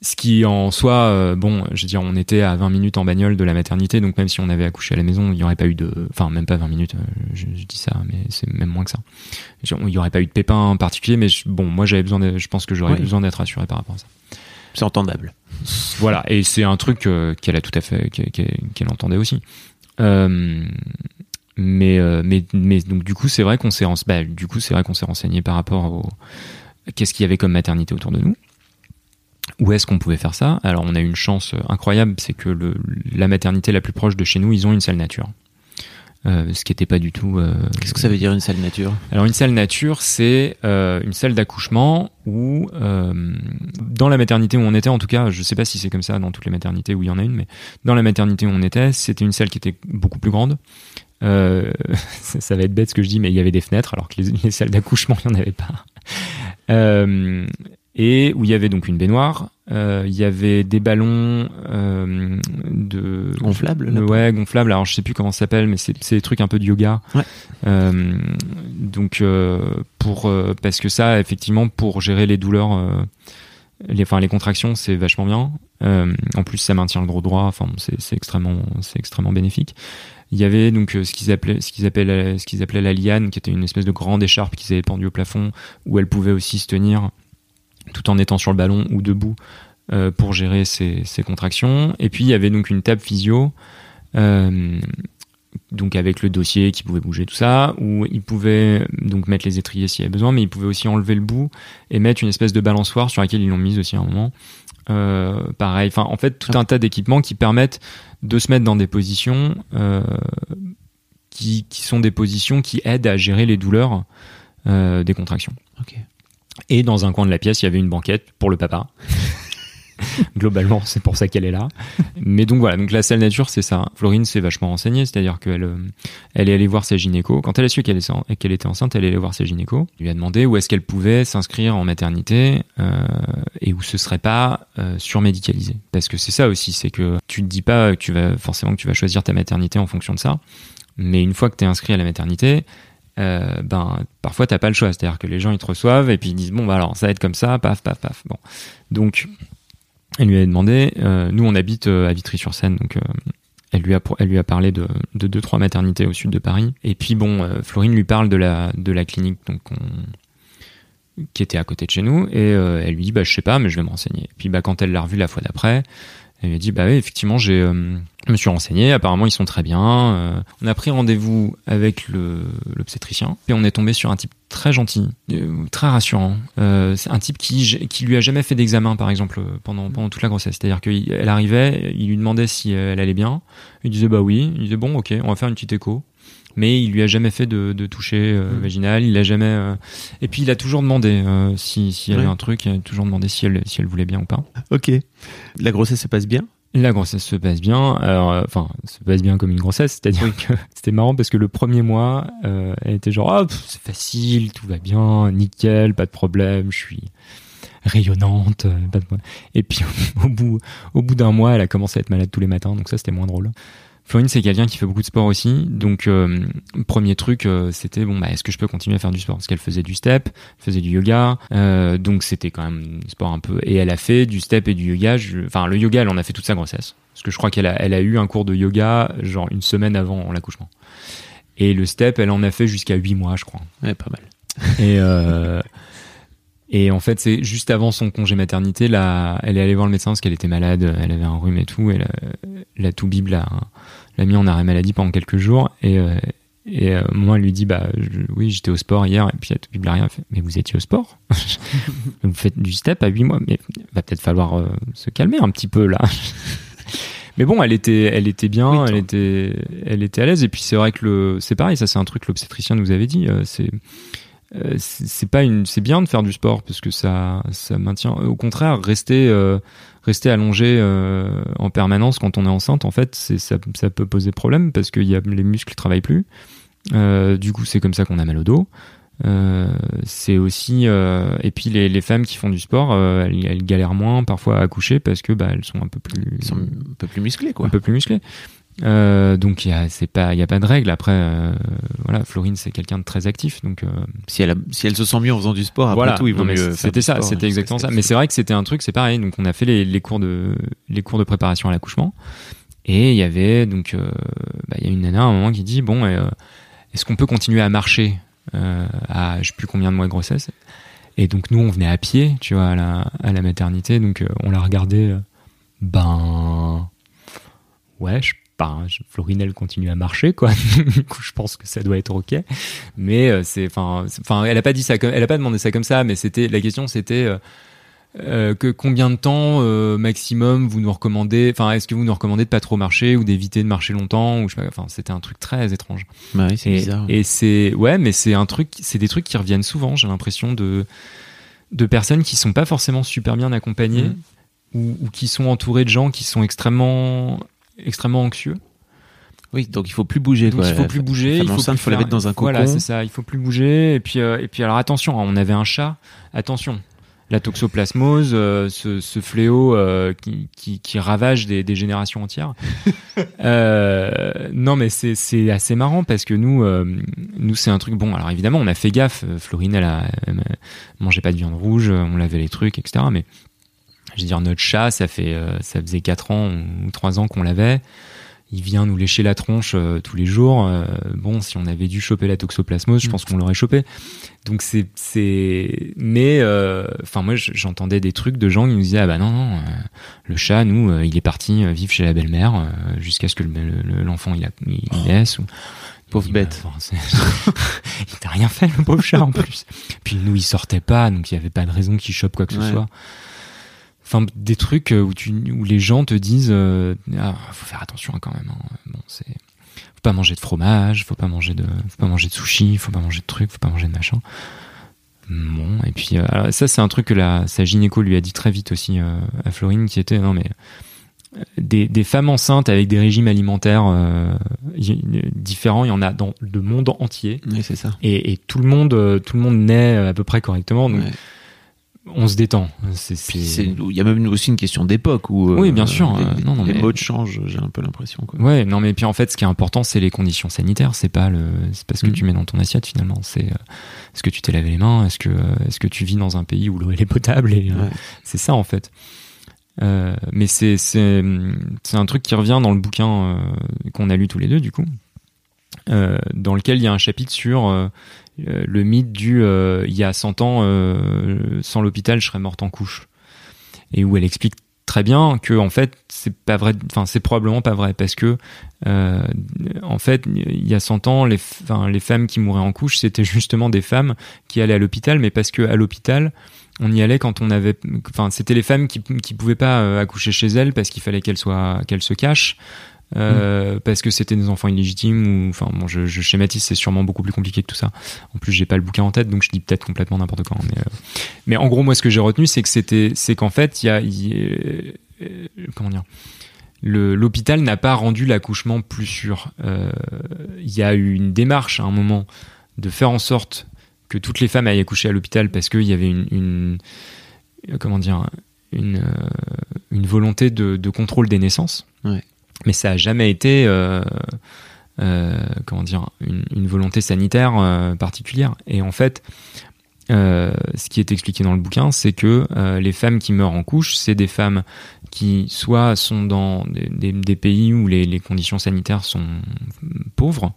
[SPEAKER 2] Ce qui en soi, euh, bon, je veux dire, on était à 20 minutes en bagnole de la maternité, donc même si on avait accouché à la maison, il n'y aurait pas eu de, enfin même pas 20 minutes, euh, je, dis ça, mais c'est même moins que ça. Il n'y aurait pas eu de pépin particulier, mais bon, moi j'avais besoin, de, je pense que j'aurais besoin d'être rassuré par rapport à ça.
[SPEAKER 1] C'est entendable.
[SPEAKER 2] Voilà, et c'est un truc euh, qu'elle a tout à fait, qu'elle entendait aussi. Euh, mais, mais, mais donc du coup, c'est vrai qu'on s'est, bah, du coup, c'est vrai qu'on s'est renseigné par rapport au qu'est-ce qu'il y avait comme maternité autour de nous. Où est-ce qu'on pouvait faire ça Alors, on a eu une chance incroyable, c'est que le, la maternité la plus proche de chez nous, ils ont une salle nature. Euh, ce qui n'était pas du tout. Euh,
[SPEAKER 1] Qu'est-ce que ça veut dire une salle nature?
[SPEAKER 2] Alors une salle nature, c'est euh, une salle d'accouchement où, dans la maternité où on était, en tout cas, je sais pas si c'est comme ça dans toutes les maternités où il y en a une, mais dans la maternité où on était, c'était une salle qui était beaucoup plus grande. ça va être bête ce que je dis, mais il y avait des fenêtres, alors que les, les salles d'accouchement, il n'y en avait pas et où il y avait donc une baignoire, euh, il y avait des ballons euh, de
[SPEAKER 1] gonflables,
[SPEAKER 2] là, ouais gonflables. Alors je sais plus comment ça s'appelle, mais c'est des trucs un peu de yoga.
[SPEAKER 1] Ouais.
[SPEAKER 2] Euh, donc euh, pour euh, parce que ça effectivement pour gérer les douleurs les, enfin, les contractions, c'est vachement bien. Euh, en plus, ça maintient le gros droit. Enfin, c'est extrêmement, c'est extrêmement bénéfique. Il y avait donc euh, ce qu'ils appelaient, ce qu'ils appelaient, ce qu'ils appelaient la liane, qui était une espèce de grande écharpe qu'ils avaient pendue au plafond, où elle pouvait aussi se tenir tout en étant sur le ballon ou debout euh, pour gérer ses, contractions. Et puis il y avait donc une table physio. Euh, donc avec le dossier qui pouvait bouger tout ça, où il pouvait donc mettre les étriers s'il y avait besoin, mais il pouvait aussi enlever le bout et mettre une espèce de balançoire sur laquelle ils l'ont mise aussi à un moment. Euh, pareil, enfin en fait tout un tas d'équipements qui permettent de se mettre dans des positions qui, qui, sont des positions qui aident à gérer les douleurs des contractions. Et dans un coin de la pièce, il y avait une banquette pour le papa. Globalement, c'est pour ça qu'elle est là. Mais donc voilà, donc la salle nature, c'est ça. Florine s'est vachement renseignée, c'est-à-dire qu'elle euh, elle est allée voir ses gynécos. Quand elle a su qu'elle était enceinte, elle est allée voir ses gynécos. Elle lui a demandé où est-ce qu'elle pouvait s'inscrire en maternité euh, et où ce serait pas euh, surmédicalisé. Parce que c'est ça aussi, c'est que tu te dis pas que tu vas forcément que tu vas choisir ta maternité en fonction de ça. Mais une fois que tu es inscrit à la maternité, euh, ben parfois t'as pas le choix. C'est-à-dire que les gens ils te reçoivent et puis ils disent bon bah alors ça va être comme ça, paf paf paf. Bon, donc elle lui a demandé, euh, nous on habite euh, à Vitry-sur-Seine, donc euh, elle lui a elle lui a parlé de, de deux trois maternités au sud de Paris. Et puis bon, Florine lui parle de la de la clinique donc on, qui était à côté de chez nous et elle lui dit bah je sais pas mais je vais me renseigner. Puis bah quand elle l'a revu la fois d'après, elle lui dit bah oui effectivement j'ai euh, je me suis renseigné, apparemment ils sont très bien. Euh, on a pris rendez-vous avec le l'obstétricien et on est tombé sur un type très gentil, euh, très rassurant. Euh, c'est un type qui qui lui a jamais fait d'examen par exemple pendant pendant toute la grossesse. C'est-à-dire qu'elle arrivait, il lui demandait si elle allait bien, il disait bah oui, il disait bon ok, on va faire une petite écho mais il lui a jamais fait de, de toucher euh,
[SPEAKER 1] Mm.
[SPEAKER 2] vaginal, il a jamais euh, et puis il a toujours demandé euh, si si elle
[SPEAKER 1] Ouais.
[SPEAKER 2] avait un truc, il a toujours demandé si elle si elle voulait bien ou pas.
[SPEAKER 1] Ok. La grossesse se passe bien?
[SPEAKER 2] La grossesse se passe bien, euh, enfin, se passe bien comme une grossesse, c'est-à-dire que c'était marrant parce que le premier mois, elle était genre, pff, c'est facile, tout va bien, nickel, pas de problème, je suis rayonnante, pas de problème. Et puis au bout, au bout d'un mois, elle a commencé à être malade tous les matins, donc ça c'était moins drôle. Florine, c'est quelqu'un qui fait beaucoup de sport aussi, donc euh, premier truc, euh, c'était bon, bah, est-ce que je peux continuer à faire du sport? Parce qu'elle faisait du step, faisait du yoga, euh, donc c'était quand même un sport un peu. Et elle a fait du step et du yoga. je- Enfin, le yoga, elle en a fait toute sa grossesse, parce que je crois qu'elle a, elle a eu un cours de yoga genre une semaine avant l'accouchement. Et le step, elle en a fait jusqu'à 8 mois, je crois.
[SPEAKER 1] Ouais, pas mal.
[SPEAKER 2] Et, euh, et en fait, c'est juste avant son congé maternité, là, elle est allée voir le médecin parce qu'elle était malade, elle avait un rhume et tout, et la, la Toubib l'a, l'a mis en arrêt maladie pendant quelques jours. Et, euh, et euh, moi, elle lui dit, bah je- oui, j'étais au sport hier, et puis la Toubib l'a rien fait. Mais vous étiez au sport Vous faites du step à 8 mois, mais va peut-être falloir euh, se calmer un petit peu là. Mais bon, elle était, elle était bien,
[SPEAKER 1] Oui,
[SPEAKER 2] elle était, elle était à l'aise. Et puis c'est vrai que le, c'est pareil, ça c'est un truc que l'obstétricien nous avait dit. euh, c'est, euh, c'est pas une, c'est bien de faire du sport parce que ça, ça maintient. Au contraire, rester, euh, rester allongé euh, en permanence quand on est enceinte, en fait, c'est, ça, ça peut poser problème parce que y a, les muscles travaillent plus. Euh, du coup, c'est comme ça qu'on a mal au dos. Euh, c'est aussi euh, et puis les, les femmes qui font du sport, euh, elles, elles galèrent moins parfois à accoucher parce que bah elles sont un peu plus
[SPEAKER 1] Ils sont un peu plus musclés,
[SPEAKER 2] un
[SPEAKER 1] quoi.
[SPEAKER 2] peu plus musclées. Euh, donc il y a c'est pas il y a pas de règle. Après euh, voilà Florine c'est quelqu'un de très actif donc euh,
[SPEAKER 1] Si elle, a- si elle se sent mieux en faisant du sport, après
[SPEAKER 2] voilà.
[SPEAKER 1] tout, il vaut mieux.
[SPEAKER 2] c'était ça c'était
[SPEAKER 1] hein,
[SPEAKER 2] exactement ça. mais c'est vrai que c'était un truc c'est pareil. Donc on a fait les, les cours de les cours de préparation à l'accouchement. Et il y avait donc bah, il y a une nana à un moment qui dit bon est-ce qu'on peut continuer à marcher à je sais plus combien de mois de grossesse? Et donc nous on venait à pied tu vois à la, à la maternité. Donc on la regardait ben ouais je ben, continue à marcher quoi du coup je pense que ça doit être ok mais euh, c'est enfin elle a pas dit ça comme elle a pas demandé ça comme ça mais c'était la question c'était euh, euh, que combien de temps euh, maximum vous nous recommandez enfin est-ce que vous nous recommandez de pas trop marcher ou d'éviter de marcher longtemps ou je sais pas enfin c'était un truc très étrange
[SPEAKER 1] Bah oui, c'est bizarre.
[SPEAKER 2] et c'est ouais, mais c'est un truc, c'est des trucs qui reviennent souvent. J'ai l'impression de de personnes qui sont pas forcément super bien accompagnées ou, ou qui sont entourées de gens qui sont extrêmement extrêmement anxieux.
[SPEAKER 1] Oui, donc il faut plus bouger,
[SPEAKER 2] Donc
[SPEAKER 1] quoi.
[SPEAKER 2] il faut plus bouger, il faut plus
[SPEAKER 1] faut la mettre dans un
[SPEAKER 2] Voilà,
[SPEAKER 1] cocon.
[SPEAKER 2] c'est ça. Il faut plus bouger. Et puis euh, et puis alors attention, hein, on avait un chat. Attention. La toxoplasmose, euh, ce, ce fléau euh, qui, qui, qui ravage des, des générations entières. Non, mais c'est assez marrant parce que nous, nous c'est un truc bon. Alors évidemment, on a fait gaffe. Florine, elle, a, elle mangeait pas de viande rouge, on lavait les trucs, etc. Mais Je veux dire, notre chat, ça fait, ça faisait 4 ans ou 3 ans qu'on l'avait il vient nous lécher la tronche euh, tous les jours. Euh, bon, si on avait dû choper la toxoplasmose, je mm. pense qu'on l'aurait chopé. Donc c'est c'est mais euh, enfin moi j'entendais des trucs de gens qui nous disaient ah bah non non le chat nous il est parti vivre chez la belle-mère jusqu'à ce que l'enfant il, a, il laisse ou
[SPEAKER 1] pauvre bête.
[SPEAKER 2] il t'a rien fait le pauvre chat en plus. Puis nous il sortait pas donc il y avait pas de raison qu'il chope quoi que ce soit enfin des trucs euh, où tu où les gens te disent euh, ah, faut faire attention quand même hein. bon c'est faut pas manger de fromage faut pas manger de faut pas manger de sushi faut pas manger de trucs faut pas manger de machin bon et puis euh, ça c'est un truc que la sa gynéco lui a dit très vite aussi à Florine qui était non mais des, des, femmes enceintes avec des régimes alimentaires différents, il y en a dans le monde entier.
[SPEAKER 1] Oui, c'est ça.
[SPEAKER 2] Et, et, tout le monde, tout le monde naît à peu près correctement. Donc, on se détend.
[SPEAKER 1] Il y a même aussi une question d'époque où
[SPEAKER 2] oui, bien sûr.
[SPEAKER 1] les, non, non, les modes changent. J'ai un peu l'impression.
[SPEAKER 2] Ouais, non, mais puis en fait, ce qui est important, c'est les conditions sanitaires. C'est pas le, c'est pas ce que mm. tu mets dans ton assiette finalement. C'est euh, est-ce que tu t'es lavé les mains? Est-ce que est-ce que tu vis dans un pays où l'eau est potable Et euh, c'est ça en fait. Euh, mais c'est c'est c'est un truc qui revient dans le bouquin qu'on a lu tous les deux du coup, dans lequel il y a un chapitre sur euh, le mythe du euh, il y a 100 ans euh, sans l'hôpital je serais morte en couche. Et où elle explique très bien que en fait c'est pas vrai enfin c'est probablement pas vrai parce que en fait il y a 100 ans les femmes qui mouraient en couche c'était justement des femmes qui allaient à l'hôpital mais parce que à l'hôpital on y allait quand on avait enfin c'était les femmes qui qui pouvaient pas accoucher chez elles parce qu'il fallait qu'elles soient qu'elles se cachent euh, parce que c'était des enfants illégitimes ou enfin bon je, je schématise c'est sûrement beaucoup plus compliqué que tout ça. En plus j'ai pas le bouquin en tête donc je dis peut-être complètement n'importe quoi mais, euh, mais en gros moi ce que j'ai retenu c'est que c'était c'est qu'en fait il euh, comment dire l'hôpital n'a pas rendu l'accouchement plus sûr. Il y a eu une démarche à un moment de faire en sorte que toutes les femmes aillent accoucher à l'hôpital parce qu'il y avait une, comment dire une, volonté de, contrôle des naissances mais ça a jamais été euh, euh, comment dire une, volonté sanitaire euh, particulière. Et en fait, ce qui est expliqué dans le bouquin, c'est que les femmes qui meurent en couche, c'est des femmes qui soit sont dans des, pays où les, conditions sanitaires sont pauvres.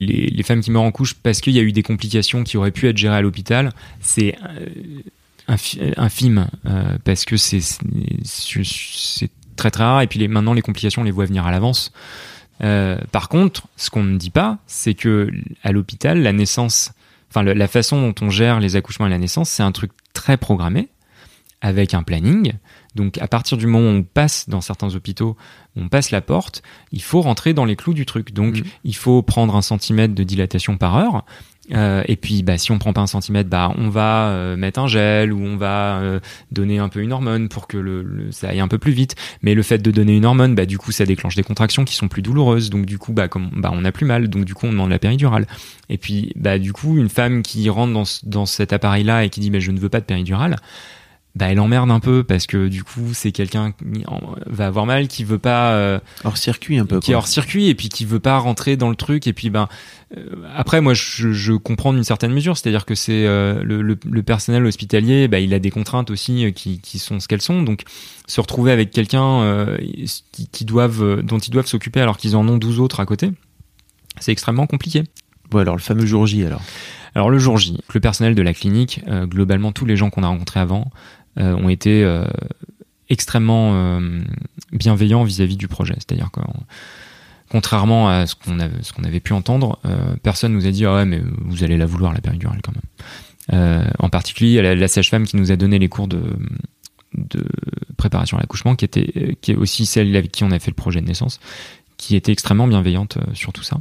[SPEAKER 2] Les, femmes qui meurent en couche parce qu'il y a eu des complications qui auraient pu être gérées à l'hôpital, c'est infime parce que c'est très très rare et puis les, maintenant les complications on les voit venir à l'avance. Euh, par contre, ce qu'on ne dit pas, c'est que à l'hôpital, la naissance, enfin la façon dont on gère les accouchements et la naissance, c'est un truc très programmé avec un planning. Donc à partir du moment où on passe dans certains hôpitaux, on passe la porte, il faut rentrer dans les clous du truc. Donc mmh. il faut prendre un centimètre de dilatation par heure. Euh, et puis, bah, si on prend pas un centimètre, bah, on va euh, mettre un gel ou on va euh, donner un peu une hormone pour que le, ça aille un peu plus vite. Mais le fait de donner une hormone, bah, du coup, ça déclenche des contractions qui sont plus douloureuses. Donc, du coup, bah, comme, bah, on a plus mal. Donc, du coup, on demande la péridurale. Et puis, bah, du coup, une femme qui rentre dans, dans cet appareil-là et qui dit, bah, je ne veux pas de péridurale, bah elle emmerde un peu parce que du coup c'est quelqu'un qui va avoir mal qui veut pas euh,
[SPEAKER 1] hors circuit un peu
[SPEAKER 2] qui est hors circuit et puis qui veut pas rentrer dans le truc et puis ben euh, après moi je, je comprends d'une certaine mesure. C'est-à-dire que c'est euh, le, le, personnel hospitalier bah, il a des contraintes aussi qui, qui sont ce qu'elles sont. Donc se retrouver avec quelqu'un qui, qui, doivent dont ils doivent s'occuper alors qu'ils en ont 12 autres à côté c'est extrêmement compliqué.
[SPEAKER 1] Bon alors le fameux jour J alors.
[SPEAKER 2] Alors le jour J, le personnel de la clinique, globalement tous les gens qu'on a rencontrés avant, ont été euh, extrêmement euh, bienveillants vis-à-vis du projet. C'est-à-dire que contrairement à ce qu'on avait, pu entendre, personne nous a dit ah ouais mais vous allez la vouloir la péridurale quand même. en particulier la, sage-femme qui nous a donné les cours de, de préparation à l'accouchement, qui était qui est aussi celle avec qui on a fait le projet de naissance, qui était extrêmement bienveillante sur tout ça.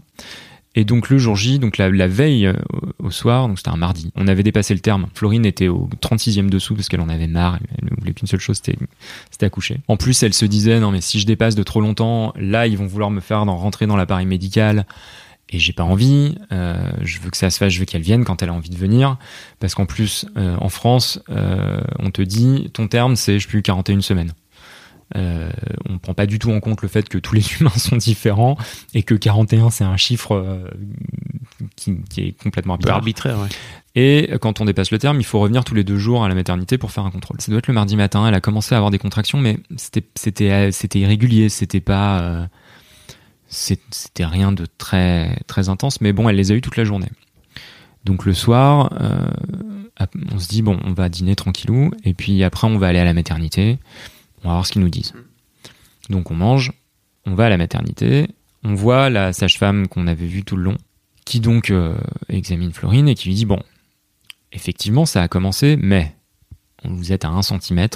[SPEAKER 2] Et donc le jour J, donc la, veille euh, au soir, donc c'était un mardi, on avait dépassé le terme. Florine était au 36e dessous parce qu'elle en avait marre, elle ne voulait qu'une seule chose, c'était accoucher. En plus, elle se disait non mais si je dépasse de trop longtemps, là ils vont vouloir me faire rentrer dans l'appareil médical et j'ai pas envie. Euh, je veux que ça se fasse, je veux qu'elle vienne quand elle a envie de venir, parce qu'en plus euh, en France, on te dit ton terme c'est je plus 41 semaines. Euh, on ne prend pas du tout en compte le fait que tous les humains sont différents et que 41 c'est un chiffre euh, qui, qui est complètement arbitraire.
[SPEAKER 1] arbitraire, ouais.
[SPEAKER 2] Et quand on dépasse le terme, il faut revenir tous les deux jours à la maternité pour faire un contrôle. Ça doit être le mardi matin. Elle a commencé à avoir des contractions, mais c'était c'était c'était irrégulier. C'était pas euh, c'était rien de très très intense. Mais bon, elle les a eu toute la journée. Donc le soir, on se dit bon, on va dîner tranquillou, et puis après on va aller à la maternité. On va voir ce qu'ils nous disent. Donc on mange, on va à la maternité, on voit la sage-femme qu'on avait vue tout le long, qui donc euh, examine Florine et qui lui dit bon, effectivement ça a commencé, mais vous êtes à 1 cm,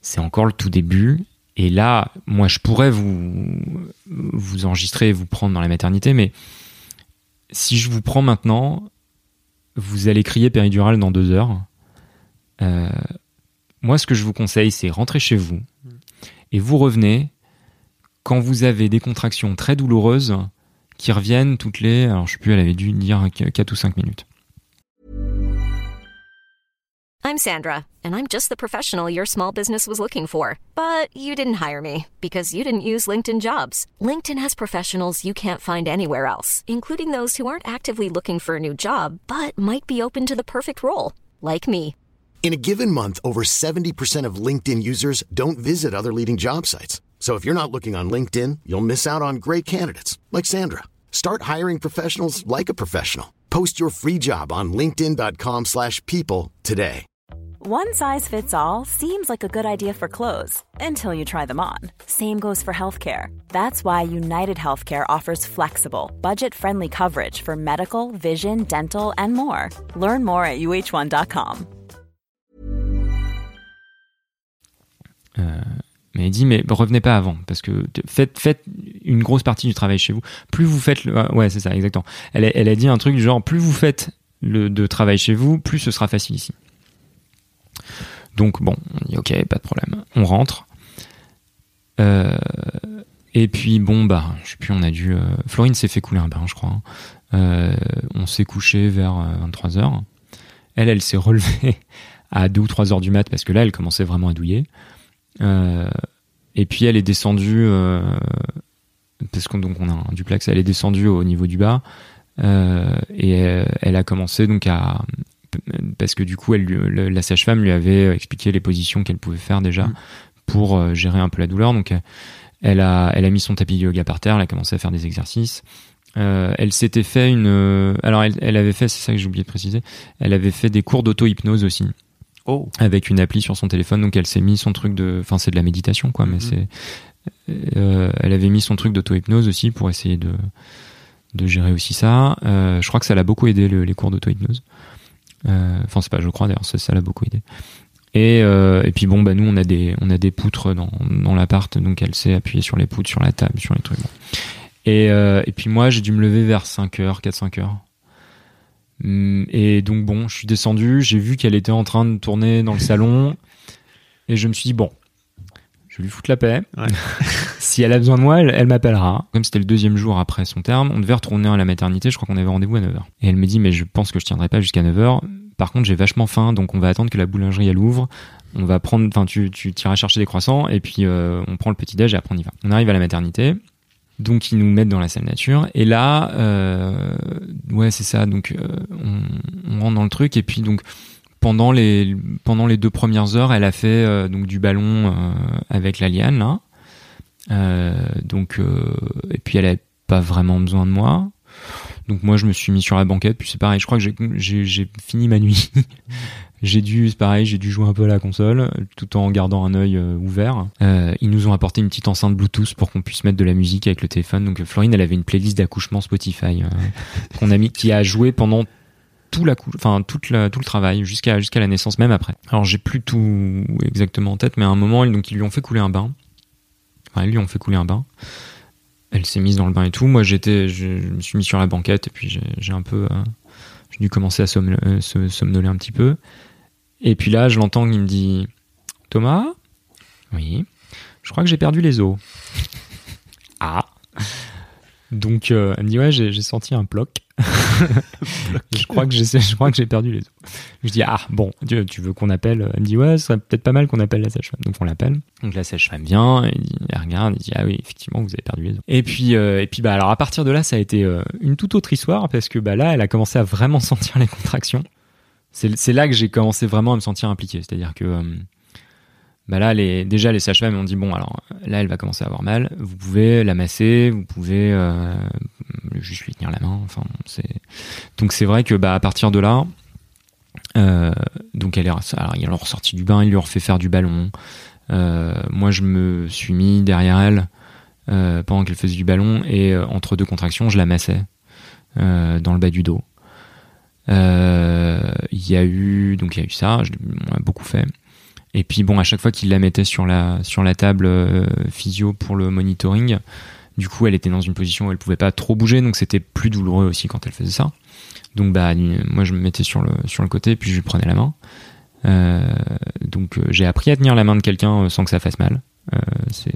[SPEAKER 2] c'est encore le tout début, et là, moi je pourrais vous, vous enregistrer et vous prendre dans la maternité, mais si je vous prends maintenant, vous allez crier péridurale dans deux heures. Euh, moi, ce que je vous conseille, c'est rentrer chez vous et vous revenez quand vous avez des contractions très douloureuses qui reviennent toutes les, alors je sais plus, elle avait dû dire 4 ou 5 minutes.
[SPEAKER 3] I'm Sandra, and I'm just the professional your small business was looking for. But you didn't hire me because you didn't use LinkedIn jobs. LinkedIn has professionals you can't find anywhere else, including those who aren't actively looking for a new job but might be open to the perfect role, like me.
[SPEAKER 4] In a given month, over 70% of LinkedIn users don't visit other leading job sites. So if you're not looking on LinkedIn, you'll miss out on great candidates like Sandra. Start hiring professionals like a professional. Post your free job on linkedin.com/people today.
[SPEAKER 5] One size fits all seems like a good idea for clothes until you try them on. Same goes for healthcare. That's why United Healthcare offers flexible, budget friendly coverage for medical, vision, dental, and more. Learn more at uh1.com.
[SPEAKER 2] Euh, mais elle dit mais revenez pas avant parce que faites faites une grosse partie du travail chez vous. Plus vous faites ah, ouais c'est ça exactement. Elle a, elle a dit un truc du genre plus vous faites le de travail chez vous, plus ce sera facile ici. Donc bon, on dit ok pas de problème, on rentre. Euh, et puis bon bah je sais plus on a dû euh, Florine s'est fait couler un bain je crois. hein. On s'est couché vers 23 h Elle elle s'est relevée à 2 ou 3 heures du mat parce que là elle commençait vraiment à douiller. Euh, et puis elle est descendue euh, parce qu'on donc on a un duplex, elle est descendue au niveau du bas euh, et elle a commencé donc à parce que du coup elle lui- le- la sage-femme lui avait expliqué les positions qu'elle pouvait faire déjà
[SPEAKER 1] Mhm.
[SPEAKER 2] pour euh, gérer un peu la douleur donc elle a elle a mis son tapis de yoga par terre, elle a commencé à faire des exercices. Euh, elle s'était fait une alors elle, elle avait fait c'est ça que j'ai oublié de préciser elle avait fait des cours d'auto-hypnose aussi
[SPEAKER 1] Oh.
[SPEAKER 2] Avec une appli sur son téléphone, donc elle s'est mis son truc de. Enfin, c'est de la méditation, quoi, mais
[SPEAKER 1] mm-hmm.
[SPEAKER 2] c'est. Euh, elle avait mis son truc d'auto-hypnose aussi pour essayer de, de gérer aussi ça. Euh, je crois que ça l'a beaucoup aidé, les cours d'auto-hypnose. Euh, enfin, c'est pas, je crois d'ailleurs, ça l'a beaucoup aidé. Et, euh, et, puis bon, bah nous, on a des, on a des poutres dans, dans l'appart, donc elle s'est appuyée sur les poutres, sur la table, sur les trucs. Et, euh, et puis moi, j'ai dû me lever vers 5h, 4-5h et donc bon, je suis descendu, j'ai vu qu'elle était en train de tourner dans le salon, et je me suis dit bon, je vais lui foutre la paix.
[SPEAKER 1] Ouais.
[SPEAKER 2] si elle a besoin de moi, elle, elle m'appellera. Comme c'était le deuxième jour après son terme, on devait retourner à la maternité, je crois qu'on avait rendez-vous à 9h. Et elle me dit mais je pense que je tiendrai pas jusqu'à 9h. Par contre, j'ai vachement faim, donc on va attendre que la boulangerie elle ouvre. On va prendre, enfin tu tu iras chercher des croissants et puis euh, on prend le petit déj et après on y va. On arrive à la maternité. Donc ils nous mettent dans la salle nature et là, euh, ouais c'est ça. Donc euh, on, on rentre dans le truc et puis donc pendant les pendant les deux premières heures, elle a fait euh, donc du ballon avec la liane donc et puis elle avait pas vraiment besoin de moi. Donc moi je me suis mis sur la banquette puis c'est pareil. Je crois que j'ai fini ma nuit. j'ai dû pareil, j'ai dû jouer un peu à la console tout en gardant un œil euh, ouvert. Euh, ils nous ont apporté une petite enceinte Bluetooth pour qu'on puisse mettre de la musique avec le téléphone. Donc euh, Florine elle avait une playlist d'accouchement Spotify euh, qu'on a mis qui a joué pendant tout la cou- enfin toute la, tout le travail jusqu'à jusqu'à la naissance même après. Alors j'ai plus tout exactement en tête mais à un moment ils, donc ils lui ont fait couler un bain. Enfin ils lui ont fait couler un bain. Elle s'est mise dans le bain et tout. Moi j'étais je, je me suis mis sur la banquette et puis j'ai un peu euh, j'ai dû commencer à euh, se- somnoler un petit peu. Et puis là je l'entends qui me dit Thomas? Oui. Je crois que j'ai perdu les os. ah. Donc euh, elle me dit ouais j'ai senti un ploc. je crois que j'ai, perdu les os. Je dis ah bon, tu, tu veux qu'on appelle? Elle me dit ouais, ce serait peut-être pas mal qu'on appelle la sage-femme. Donc on l'appelle. Donc la sage-femme vient, et elle regarde, il dit ah oui effectivement vous avez perdu les os. Et puis euh, et puis bah alors à partir de là ça a été euh, une toute autre histoire parce que bah là elle a commencé à vraiment sentir les contractions. C'est, là que j'ai commencé vraiment à me sentir impliqué, c'est-à-dire que euh, bah là, déjà les sages-femmes m'ont dit bon, alors là, elle va commencer à avoir mal. Vous pouvez la masser, vous pouvez euh, juste lui tenir la main. Enfin, donc c'est vrai que bah à partir de là, euh, donc elle est, alors ils l'ont ressorti du bain, ils lui ont refait faire du ballon. Moi, je me suis mis derrière elle pendant qu'elle faisait du ballon et entre deux contractions, je la massais dans le bas du dos. Euh, Il y a eu donc il y a eu ça, je, on a beaucoup fait. Et puis bon, à chaque fois qu'il la mettait sur la sur la table euh, physio pour le monitoring, du coup, elle était dans une position où elle pouvait pas trop bouger, donc c'était plus douloureux aussi quand elle faisait ça. Donc bah moi je me mettais sur le sur le côté puis je lui prenais la main. Euh, donc euh, j'ai appris à tenir la main de quelqu'un sans que ça fasse mal. Euh, c'est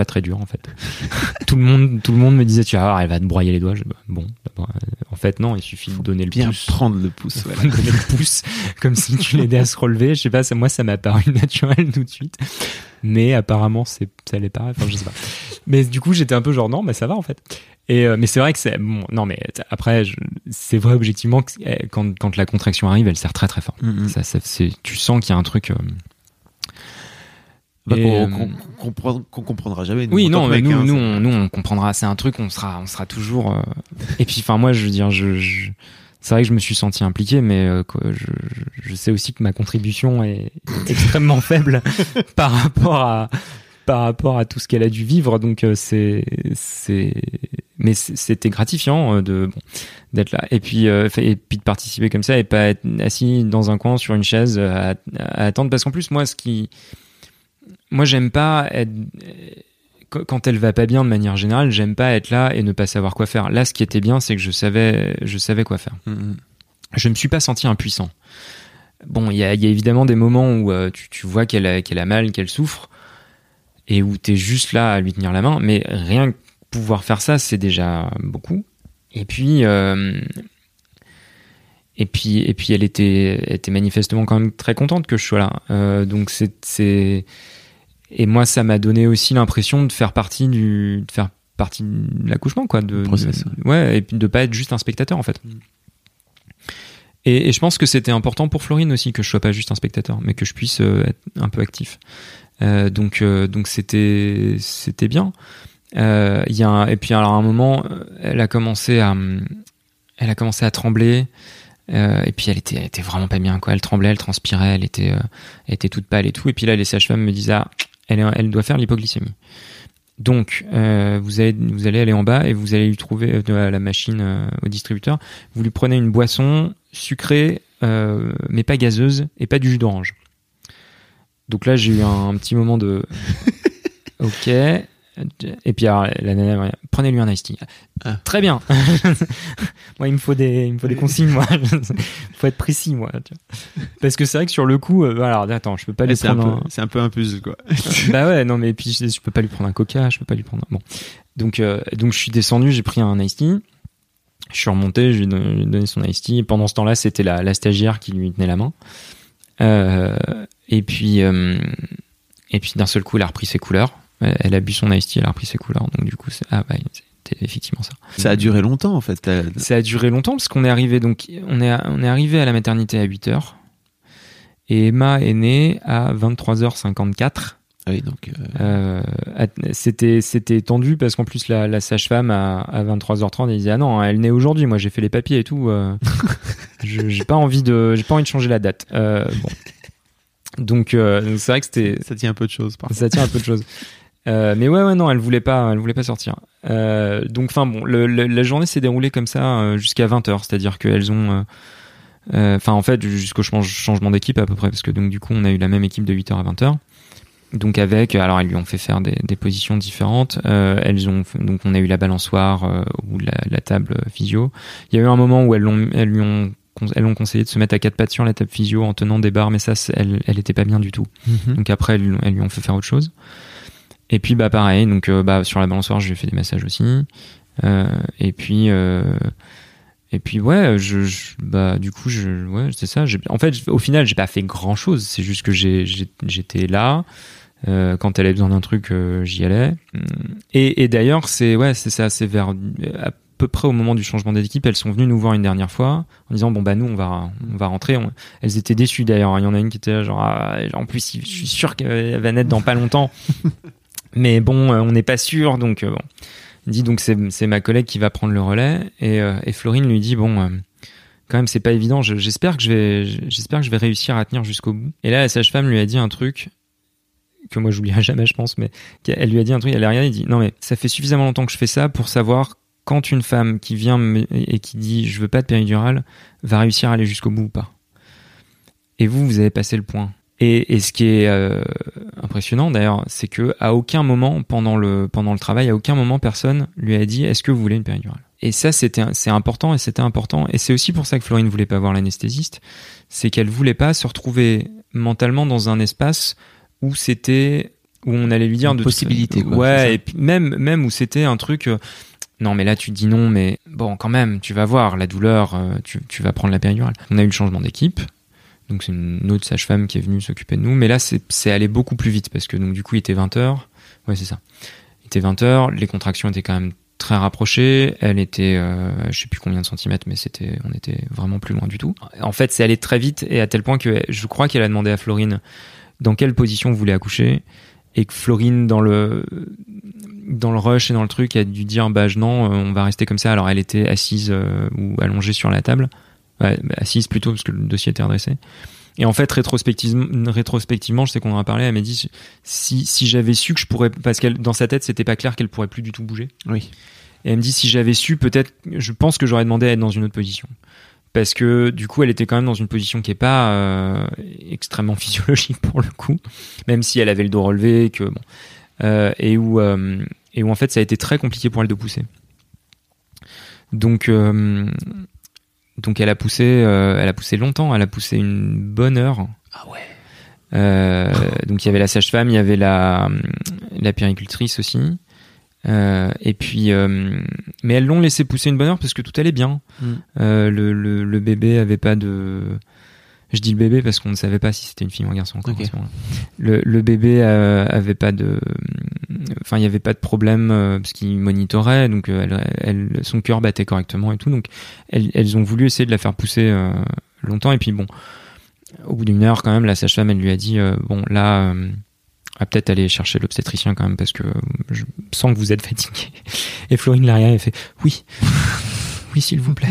[SPEAKER 2] pas très dur en fait. tout le monde tout le monde me disait tu vas voir elle va te broyer les doigts. Je, bah, bon, euh, en fait non, il suffit de donner le
[SPEAKER 1] Bien
[SPEAKER 2] pouce.
[SPEAKER 1] prendre le pouce. voilà.
[SPEAKER 2] donner le pouce comme si tu l'aidais à se relever. Je sais pas, ça, moi ça m'a paru naturel tout de suite. Mais apparemment c'est ça l'est pas. Enfin je sais pas. Mais du coup j'étais un peu genre non mais ça va en fait. Et euh, mais c'est vrai que c'est bon non mais après c'est vrai objectivement que eh, quand quand la contraction arrive elle serre très très fort.
[SPEAKER 1] Mhm.
[SPEAKER 2] Ça, ça c'est tu sens qu'il y a un truc. euh,
[SPEAKER 1] Bah, qu'on
[SPEAKER 2] euh,
[SPEAKER 1] qu'on- qu'on comprend- qu'on comprendra jamais. nous,
[SPEAKER 2] oui, non, mais nous,
[SPEAKER 1] hein,
[SPEAKER 2] nous, on, nous, on comprendra. C'est un truc, on sera, on sera toujours. euh, Et puis, enfin, moi, je veux dire, je, je- c'est vrai que je me suis senti impliqué, mais euh, quoi, je, je, sais aussi que ma contribution est extrêmement faible par rapport à par rapport à tout ce qu'elle a dû vivre. Donc, euh, c'est, c'est, mais c'était gratifiant euh, de bon, d'être là et puis euh, et puis de participer comme ça et pas être assis dans un coin sur une chaise à, à attendre parce qu'en plus moi ce qui moi j'aime pas être quand quand elle va pas bien de manière générale, j'aime pas être là et ne pas savoir quoi faire. Là, ce qui était bien, c'est que je savais, je savais quoi faire.
[SPEAKER 1] Mhm.
[SPEAKER 2] Je me suis pas senti impuissant. Bon, il y a, il y a évidemment des moments où euh, tu, tu vois qu'elle a, mal, qu'elle souffre, et où t'es juste là à lui tenir la main. Mais rien que pouvoir faire ça, c'est déjà beaucoup. Et puis, euh, et puis, et puis, elle était, manifestement quand même très contente que je sois là. Euh, donc c'est, et moi, ça m'a donné aussi l'impression de faire partie du, de faire partie de l'accouchement, quoi. De,
[SPEAKER 1] process,
[SPEAKER 2] de- ouais, et de pas être juste un spectateur, en fait.
[SPEAKER 1] Mm.
[SPEAKER 2] Et, et je pense que c'était important pour Florine aussi que je sois pas juste un spectateur, mais que je puisse euh, être un peu actif. Euh, donc, euh, donc c'était, c'était bien. Euh, y a un- et puis alors à un moment, elle a commencé à, elle a commencé à trembler. Euh, et puis elle était, elle était vraiment pas bien quoi. Elle tremblait, elle transpirait, elle était, euh, elle était toute pâle et tout. Et puis là, les sages-femmes me disaient, ah, elle, doit faire l'hypoglycémie. Donc, euh, vous allez, vous allez aller en bas et vous allez lui trouver euh, la machine euh, au distributeur. Vous lui prenez une boisson sucrée, mais pas gazeuse et pas du jus d'orange. Donc là, j'ai eu un, petit moment de, ok. Et puis alors, la nana, prenez-lui un iced tea.
[SPEAKER 1] Ah.
[SPEAKER 2] Très bien. moi, il me faut des, il me faut des consignes. Moi, faut être précis, moi. tu vois. Parce que c'est vrai que sur le coup, euh, alors attends, je peux pas lui
[SPEAKER 1] C'est un,
[SPEAKER 2] prendre.
[SPEAKER 1] c'est un peu un puzzle, quoi.
[SPEAKER 2] bah ouais, non, mais puis je, je peux pas lui prendre un coca, je peux pas lui prendre. Bon, donc euh, donc je suis descendu, j'ai pris un iced tea. Je suis remonté, je lui ai donné, lui son iced tea. Pendant ce temps-là, c'était la, la stagiaire qui lui tenait la main. Euh, et puis euh, et puis d'un seul coup, elle a repris ses couleurs. Elle, elle a bu son iced tea, elle a repris ses couleurs. Donc du coup, c'est ah bah c'était effectivement ça.
[SPEAKER 1] Ça a duré longtemps, en fait. T'as-
[SPEAKER 2] Ça a duré longtemps parce qu'on est arrivé donc on est on est arrivé à la maternité à 8 heures et Emma est née à 23h54.
[SPEAKER 1] Ah oui, donc. euh,
[SPEAKER 2] Euh, c'était c'était tendu parce qu'en plus la, la sage-femme à, à 23h30 elle disait ah non elle naît aujourd'hui moi j'ai fait les papiers et tout euh, je- j'ai pas envie de j'ai pas envie de changer la date Euh, bon donc euh, c'est vrai que c'était
[SPEAKER 1] ça tient un peu de choses,
[SPEAKER 2] ça tient un peu de choses Euh, mais ouais ouais non elle voulait pas elle voulait pas sortir. Euh, donc enfin bon le- le- la journée s'est déroulée comme ça euh, jusqu'à 20h c'est-à-dire qu'elles ont enfin en fait jusqu'au change- changement d'équipe à peu près parce que donc du coup on a eu la même équipe de 8h à 20h donc avec alors elles lui ont fait faire des, des positions différentes. Euh, elles ont donc on a eu la balançoire euh, ou la, la table physio. Il y a eu un moment où elles l'ont elles lui ont elles ont conseillé de se mettre à quatre pattes sur la table physio en tenant des barres mais ça elle elle était pas bien du tout.
[SPEAKER 1] Mhm.
[SPEAKER 2] donc après elles, elles lui ont fait faire autre chose et puis bah pareil donc euh, bah sur la balançoire je lui ai fait des massages aussi Euh, et puis euh, Et puis ouais, je, bah du coup je ouais c'est ça. J'ai- En fait, au final, j'ai pas fait grand chose. C'est juste que j'ai j'ai- j'étais là. Euh, quand elle avait besoin d'un truc, euh, j'y allais. Et, et d'ailleurs, c'est ouais, c'est ça. C'est vers à peu près au moment du changement d'équipe, elles sont venues nous voir une dernière fois en disant bon bah nous on va on va rentrer. Elles étaient déçues d'ailleurs. Il y en a une qui était genre ah, en plus je suis sûr qu'elle va naître dans pas longtemps. Mais bon, euh, on n'est pas sûr donc euh, bon. Il dit donc c'est ma collègue qui va prendre le relais. Et, euh, et Florine lui dit bon quand même c'est pas évident. Je- j'espère que je vais réussir à tenir jusqu'au bout. Et là la sage-femme lui a dit un truc que moi j'oublierai jamais je pense mais elle lui a dit un truc elle a rien il dit non mais ça fait suffisamment longtemps que je fais ça pour savoir quand une femme qui vient et qui dit je veux pas de péridurale va réussir à aller jusqu'au bout ou pas. Et vous vous avez passé le point et, et ce qui est euh, impressionnant d'ailleurs, c'est que à aucun moment pendant le pendant le travail, à aucun moment personne lui a dit est-ce que vous voulez une péridurale? Et ça c'était c'est important et c'était important et c'est aussi pour ça que Florine voulait pas voir l'anesthésiste, c'est qu'elle voulait pas se retrouver mentalement dans un espace où c'était où on allait lui dire
[SPEAKER 1] Une
[SPEAKER 2] de
[SPEAKER 1] possibilité, quoi,
[SPEAKER 2] ouais et puis même même où c'était un truc euh, non mais là tu dis non mais bon quand même tu vas voir la douleur euh, tu, tu vas prendre la péridurale. On a eu le changement d'équipe donc c'est une autre sage-femme qui est venue s'occuper de nous. Mais là, c'est allé beaucoup plus vite parce que donc du coup, il était 20h. Ouais, c'est ça. Il était 20h. Les contractions étaient quand même très rapprochées. Elle était, euh, je sais plus combien de centimètres, mais c'était, on était vraiment plus loin du tout. En fait, c'est allé très vite et à tel point que je crois qu'elle a demandé à Florine dans quelle position vous voulez accoucher et que Florine dans le dans le rush et dans le truc a dû dire bah non euh, on va rester comme ça alors elle était assise euh, ou allongée sur la table Bah, assise plutôt parce que le dossier était redressé. Et en fait, rétrospectivement, rétrospectivement je sais qu'on en a parlé, elle m'a dit si, si j'avais su que je pourrais, parce qu'elle dans sa tête, c'était pas clair qu'elle pourrait plus du tout bouger.
[SPEAKER 1] Oui.
[SPEAKER 2] Et elle me dit si j'avais su, peut-être, je pense que j'aurais demandé à être dans une autre position. Parce que du coup, elle était quand même dans une position qui est pas euh, extrêmement physiologique pour le coup, même si elle avait le dos relevé, que bon, euh, et où euh, et où en fait ça a été très compliqué pour elle de pousser. Donc donc elle a poussé, euh, elle a poussé longtemps, elle a poussé une bonne heure.
[SPEAKER 1] Ah ouais.
[SPEAKER 2] Euh, donc il y avait la sage-femme, il y avait la la péricultrice aussi. Euh, et puis, euh, mais elles l'ont laissé pousser une bonne heure parce que tout allait bien.
[SPEAKER 1] Mm.
[SPEAKER 2] Le, le, le bébé avait pas de. Je dis le bébé parce qu'on ne savait pas si c'était une fille ou un garçon encore
[SPEAKER 1] Ok.
[SPEAKER 2] à ce moment-là. Le, le bébé euh, avait pas de. Enfin, il y avait pas de problème euh, parce qu'il monitorait, donc euh, elle, elle, son cœur battait correctement et tout. Donc, elles, elles ont voulu essayer de la faire pousser euh, longtemps. Et puis bon, au bout d'une heure quand même, la sage-femme elle lui a dit bon là. à peut-être aller chercher l'obstétricien quand même parce que je sens que vous êtes fatigué. Et Florine Laria elle fait oui, oui s'il vous plaît.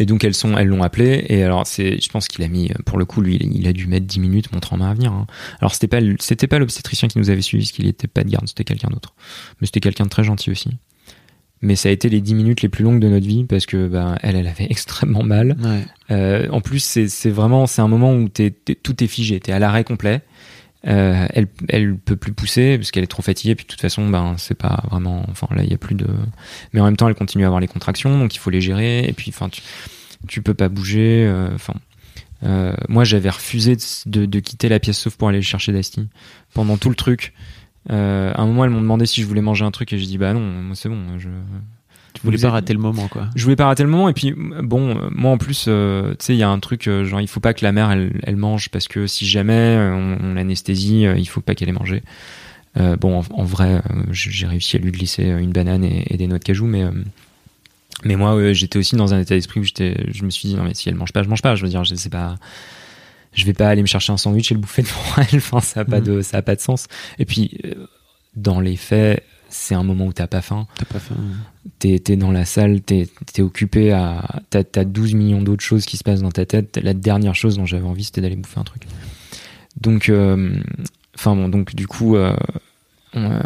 [SPEAKER 2] Et donc elles sont, elles l'ont appelé et alors c'est, je pense qu'il a mis, pour le coup lui, il a dû mettre 10 minutes montrant main à venir. hein. Alors c'était pas, c'était pas l'obstétricien qui nous avait suivi, parce qu'il était pas de garde, c'était quelqu'un d'autre. Mais c'était quelqu'un de très gentil aussi. Mais ça a été les 10 minutes les plus longues de notre vie parce que ben elle, elle avait extrêmement mal.
[SPEAKER 1] Ouais.
[SPEAKER 2] Euh, en plus, c'est vraiment c'est un moment où tout est figé, t'es à l'arrêt complet. Euh, elle elle peut plus pousser parce qu'elle est trop fatiguée. Puis de toute façon, ben c'est pas vraiment. Enfin là, il y a plus de. Mais en même temps, elle continue à avoir les contractions, donc il faut les gérer. Et puis, enfin, tu tu peux pas bouger. euh, Enfin, euh, moi, j'avais refusé de, de, de quitter la pièce sauf pour aller chercher Dasti pendant tout le truc. Euh, à un moment, elles m'ont demandé si je voulais manger un truc et j'ai dit bah non, moi c'est bon. Je,
[SPEAKER 1] Tu voulais pas rater le moment, quoi.
[SPEAKER 2] je voulais pas rater le moment et puis bon euh, moi en plus euh, tu sais il y a un truc euh, genre il faut pas que la mère elle, elle mange parce que si jamais on, on l'anesthésie il faut pas qu'elle ait mangé Euh, bon en, en vrai j'ai réussi à lui glisser une banane et, et des noix de cajou mais euh, mais moi j'étais aussi dans un état d'esprit où j'étais je me suis dit non mais si elle mange pas je mange pas je veux dire je sais pas je vais pas aller me chercher un sandwich et le bouffer devant elle enfin ça a pas
[SPEAKER 1] Mhm.
[SPEAKER 2] de ça a pas de sens et puis dans les faits c'est un moment où t'as pas faim
[SPEAKER 1] T'as pas faim.
[SPEAKER 2] t'es t'es dans la salle, t'es es occupé à. T'as as 12 millions d'autres choses qui se passent dans ta tête. La dernière chose dont j'avais envie, c'était d'aller bouffer un truc. Donc, euh, enfin bon, donc du coup, euh, on, euh,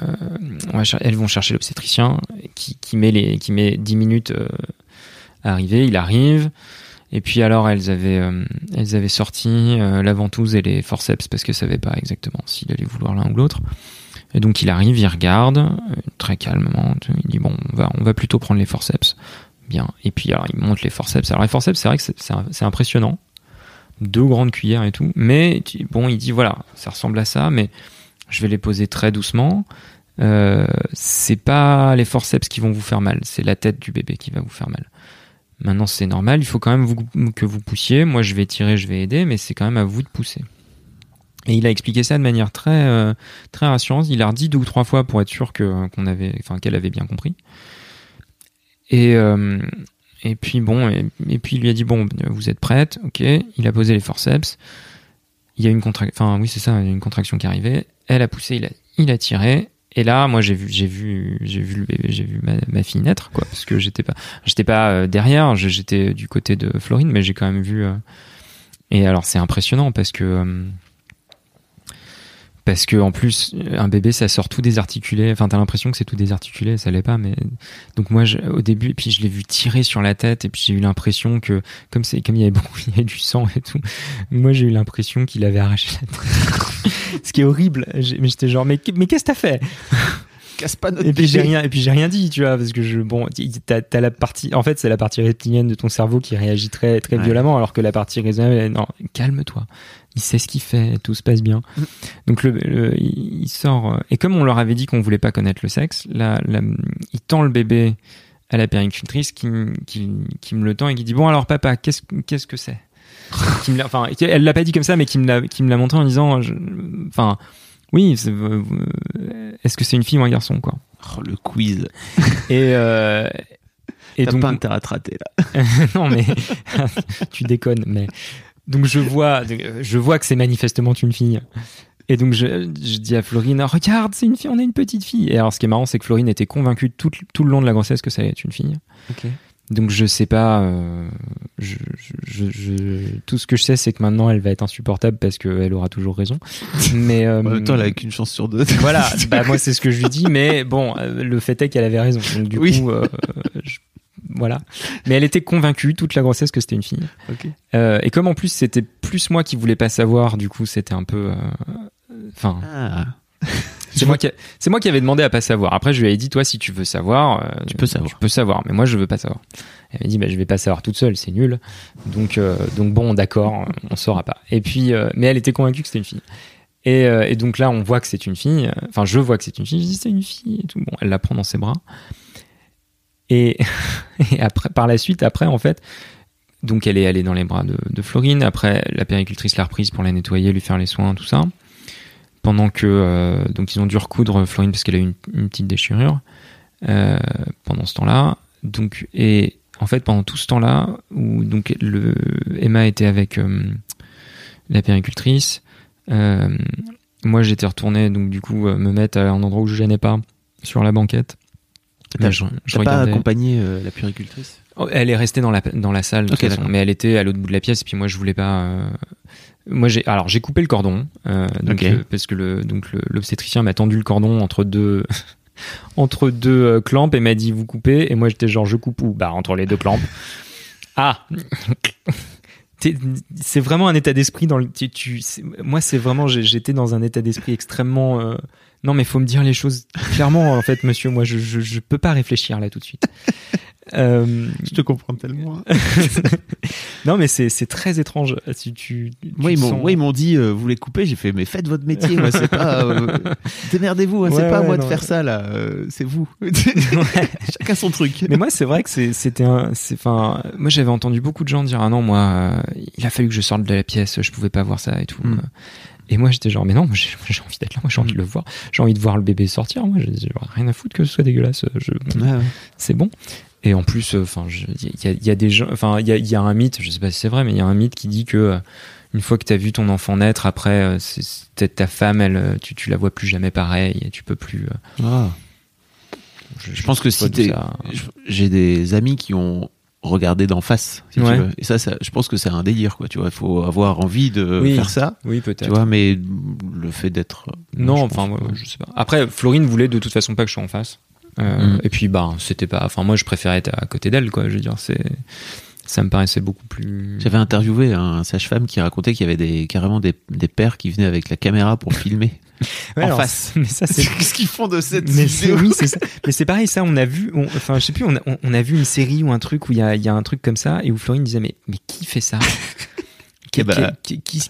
[SPEAKER 2] on va cher- elles vont chercher l'obstétricien qui, qui, met les, qui met 10 minutes à arriver. Il arrive. Et puis alors, elles avaient, elles avaient sorti la ventouse et les forceps parce qu'elles savaient pas exactement s'il allait vouloir l'un ou l'autre. Et donc il arrive, il regarde euh, très calmement, il dit bon, on va, plutôt prendre les forceps. Bien. Et puis alors il monte les forceps. Alors les forceps, c'est vrai que c'est- impressionnant, deux grandes cuillères et tout. Mais bon, il dit voilà, ça ressemble à ça, mais je vais les poser très doucement. Euh, c'est pas les forceps qui vont vous faire mal, c'est la tête du bébé qui va vous faire mal. Maintenant, c'est normal. Il faut quand même que vous poussiez. Moi, je vais tirer, je vais aider, mais c'est quand même à vous de pousser. Et il a expliqué ça de manière très euh, très rassurante. Il a redit deux ou trois fois pour être sûr que qu'on avait, enfin qu'elle avait bien compris. Et euh, et puis bon, et, puis il lui a dit bon, vous êtes prête, ok. Il a posé les forceps. Il y a une contraction, enfin oui c'est ça, une contraction qui arrivait. Elle a poussé, il a il a tiré. Et là, moi, j'ai vu, j'ai vu, j'ai vu j'ai vu ma, fille naître, quoi, parce que j'étais pas, j'étais pas euh, derrière, j'étais du côté de Florine, mais j'ai quand même vu. et alors, c'est impressionnant parce que parce que en plus, un bébé, ça sort tout désarticulé. Enfin, t'as l'impression que c'est tout désarticulé, ça l'est pas, mais donc moi, je- au début, et puis je l'ai vu tirer sur la tête, et puis j'ai eu l'impression que comme c'est comme il y avait beaucoup, il y avait du sang et tout, moi j'ai eu l'impression qu'il avait arraché la tête. Ce qui est horrible. Mais j'étais genre, mais, mais qu'est-ce que t'as fait?
[SPEAKER 1] Casse pas notre
[SPEAKER 2] et puis j'ai rien, et puis j'ai rien dit, tu vois, parce que je, bon, t'as, la partie, en fait, c'est la partie reptilienne de ton cerveau qui réagit très, très
[SPEAKER 1] Ouais.
[SPEAKER 2] violemment, alors que la partie raisonnable, elle, non, calme-toi. Il sait ce qu'il fait, tout se passe bien.
[SPEAKER 1] Mm.
[SPEAKER 2] Donc le, le- il sort, euh, et comme on leur avait dit qu'on voulait pas connaître le sexe, là, là, il tend le bébé à la péricultrice qui, m- qui, qui me le tend et qui dit bon alors papa, qu'est-ce, qu'est-ce que c'est? Enfin, elle l'a pas dit comme ça, mais qui me l'a, qui me l'a montré en disant, enfin, oui, c'est- euh, est-ce que c'est une fille ou un garçon, quoi?
[SPEAKER 1] Oh, le quiz.
[SPEAKER 2] Et, euh, et donc,
[SPEAKER 1] pas intérêt à rater là.
[SPEAKER 2] non mais tu déconnes. Mais donc je vois, je vois que c'est manifestement une fille. Et donc je, je dis à Florine, regarde, c'est une fille, on a une petite fille. Et alors ce qui est marrant, c'est que Florine était convaincue tout, tout le long de la grossesse que ça allait être une fille. Donc je sais pas, euh, je, je, je- je- tout ce que je sais, c'est que maintenant elle va être insupportable parce qu'elle aura toujours raison. Mais euh,
[SPEAKER 1] En même temps, elle a qu'une chance sur deux.
[SPEAKER 2] voilà, bah moi c'est ce que je lui dis, mais bon, euh, le fait est qu'elle avait raison. Donc du
[SPEAKER 1] Oui.
[SPEAKER 2] coup, euh, je- voilà. Mais elle était convaincue toute la grossesse que c'était une fille. Et comme en plus c'était plus moi qui voulais pas savoir, du coup c'était un peu, enfin,
[SPEAKER 1] Ah.
[SPEAKER 2] c'est moi qui, c'est moi qui avais demandé à pas savoir. Après je lui avais dit toi si tu veux savoir, euh,
[SPEAKER 1] Tu peux savoir.
[SPEAKER 2] tu peux savoir, mais moi je veux pas savoir. Elle m'a dit bah je vais pas savoir toute seule, c'est nul. Donc euh, donc bon d'accord, on saura pas. Et puis euh, mais elle était convaincue que c'était une fille. Et, et donc là, on voit que c'est une fille. Enfin, je vois que c'est une fille. Je dis c'est une fille et tout. Bon, elle la prend dans ses bras. Et, et après, par la suite, après, en fait, donc elle est allée dans les bras de, de Florine. Après, la péricultrice l'a reprise pour la nettoyer, lui faire les soins, tout ça. Pendant que euh, donc ils ont dû recoudre Florine parce qu'elle a eu une, petite déchirure euh, pendant ce temps-là. Donc et en fait pendant tout ce temps-là où donc le Emma était avec euh, la péricultrice, moi j'étais retourné donc du coup me mettre à un endroit où je gênais pas sur la banquette.
[SPEAKER 1] T'as- T'as pas accompagné euh, la puricultrice
[SPEAKER 2] Oh, Elle est restée dans la dans la salle, mais elle était à l'autre bout de la pièce. Et puis moi, je voulais pas. euh, Moi, j'ai alors j'ai coupé le cordon, euh, donc parce que le donc l'obstétricien m'a tendu le cordon entre deux entre deux clampes et m'a dit vous coupez. Et moi, j'étais genre je coupe où Bah entre les deux clampes. Ah. C'est vraiment un état d'esprit dans le. Tu, tu- c'est- moi, c'est vraiment. J'étais dans un état d'esprit extrêmement. Euh, non, mais faut me dire les choses clairement, en fait, monsieur. Moi, je, je, je peux pas réfléchir là tout de suite. Euh,
[SPEAKER 1] Je te comprends tellement.
[SPEAKER 2] non, mais c'est c'est très étrange. Si tu, tu
[SPEAKER 1] Moi, ils m'ont,
[SPEAKER 2] sens-
[SPEAKER 1] moi, ils m'ont dit, euh, vous les coupez. J'ai fait, mais faites votre métier. Moi, c'est pas. euh, démerdez-vous. hein, c'est
[SPEAKER 2] Ouais,
[SPEAKER 1] pas à
[SPEAKER 2] ouais,
[SPEAKER 1] moi de faire
[SPEAKER 2] ouais.
[SPEAKER 1] ça là. euh, c'est vous. Chacun son truc.
[SPEAKER 2] Mais moi, c'est vrai que c'est- c'était un. c'est- Enfin, moi, j'avais entendu beaucoup de gens dire ah non, moi, euh, il a fallu que je sorte de la pièce, je pouvais pas voir ça et tout.
[SPEAKER 1] Mm.
[SPEAKER 2] Et moi, j'étais genre mais non, j'ai envie d'être là, moi, j'ai envie de le voir, j'ai envie de voir le bébé sortir. Moi, j'ai j'ai rien à foutre que ce soit dégueulasse. Je,
[SPEAKER 1] Ouais, ouais.
[SPEAKER 2] c'est bon. Et en plus, euh, enfin, il y a, y a des gens, enfin, il y a, il y a un mythe, je sais pas si c'est vrai, mais il y a un mythe qui dit que euh, une fois que tu as vu ton enfant naître, après, euh, c'est peut-être ta femme, elle, euh, tu, tu la vois plus jamais pareil, et tu peux plus. euh,
[SPEAKER 1] Ah. Je pense que si t'es- j'ai des amis qui ont regardé d'en face, si tu veux. Et ça, ça, je pense que c'est un délire, quoi. Tu vois, il faut avoir envie de
[SPEAKER 2] Oui.
[SPEAKER 1] faire ça.
[SPEAKER 2] Oui,
[SPEAKER 1] Tu
[SPEAKER 2] peut-être.
[SPEAKER 1] vois, mais le fait d'être.
[SPEAKER 2] Non,
[SPEAKER 1] je
[SPEAKER 2] enfin,
[SPEAKER 1] pas.
[SPEAKER 2] je sais pas. Après, Florine voulait de toute façon pas que je sois en face. Euh,
[SPEAKER 1] Mm.
[SPEAKER 2] Et puis, bah, c'était pas. Enfin, moi, je préférais être à côté d'elle, quoi. Je veux dire, c'est. Ça me paraissait beaucoup plus.
[SPEAKER 1] J'avais interviewé un sage-femme qui racontait qu'il y avait des, carrément des, des pères qui venaient avec la caméra pour filmer.
[SPEAKER 2] Ouais,
[SPEAKER 1] en
[SPEAKER 2] alors,
[SPEAKER 1] face.
[SPEAKER 2] Mais ça, c'est.
[SPEAKER 1] Qu'est-ce qu'ils font de cette
[SPEAKER 2] Mais c'est
[SPEAKER 1] vidéo
[SPEAKER 2] oui, c'est ça. Mais c'est pareil, ça, on a vu, on- enfin, je sais plus, on a, on- on a vu une série ou un truc où il y a, il y a un truc comme ça et où Florine disait mais mais qui fait ça? Quel,
[SPEAKER 1] bah-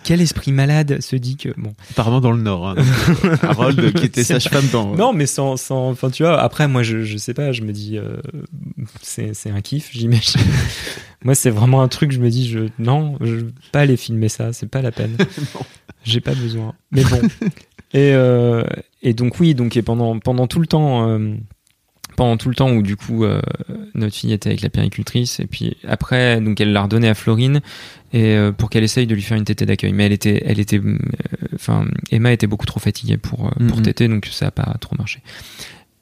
[SPEAKER 2] quel- esprit malade se dit que bon
[SPEAKER 1] Apparemment dans le Nord. Hein. Harold, qui était sage-femme dans.
[SPEAKER 2] non mais sans sans enfin tu vois après moi je je sais pas je me dis euh, c'est un kiff j'imagine moi c'est vraiment un truc je me dis je non je veux pas aller filmer ça c'est pas la peine j'ai pas besoin mais bon et euh, et donc oui donc et pendant pendant tout le temps euh, pendant tout le temps où du coup euh, notre fille était avec la péricultrice et puis après donc elle l'a redonné à Florine et euh, pour qu'elle essaye de lui faire une tétée d'accueil. Mais elle était elle était euh, enfin Emma était beaucoup trop fatiguée pour pour téter donc ça a pas trop marché.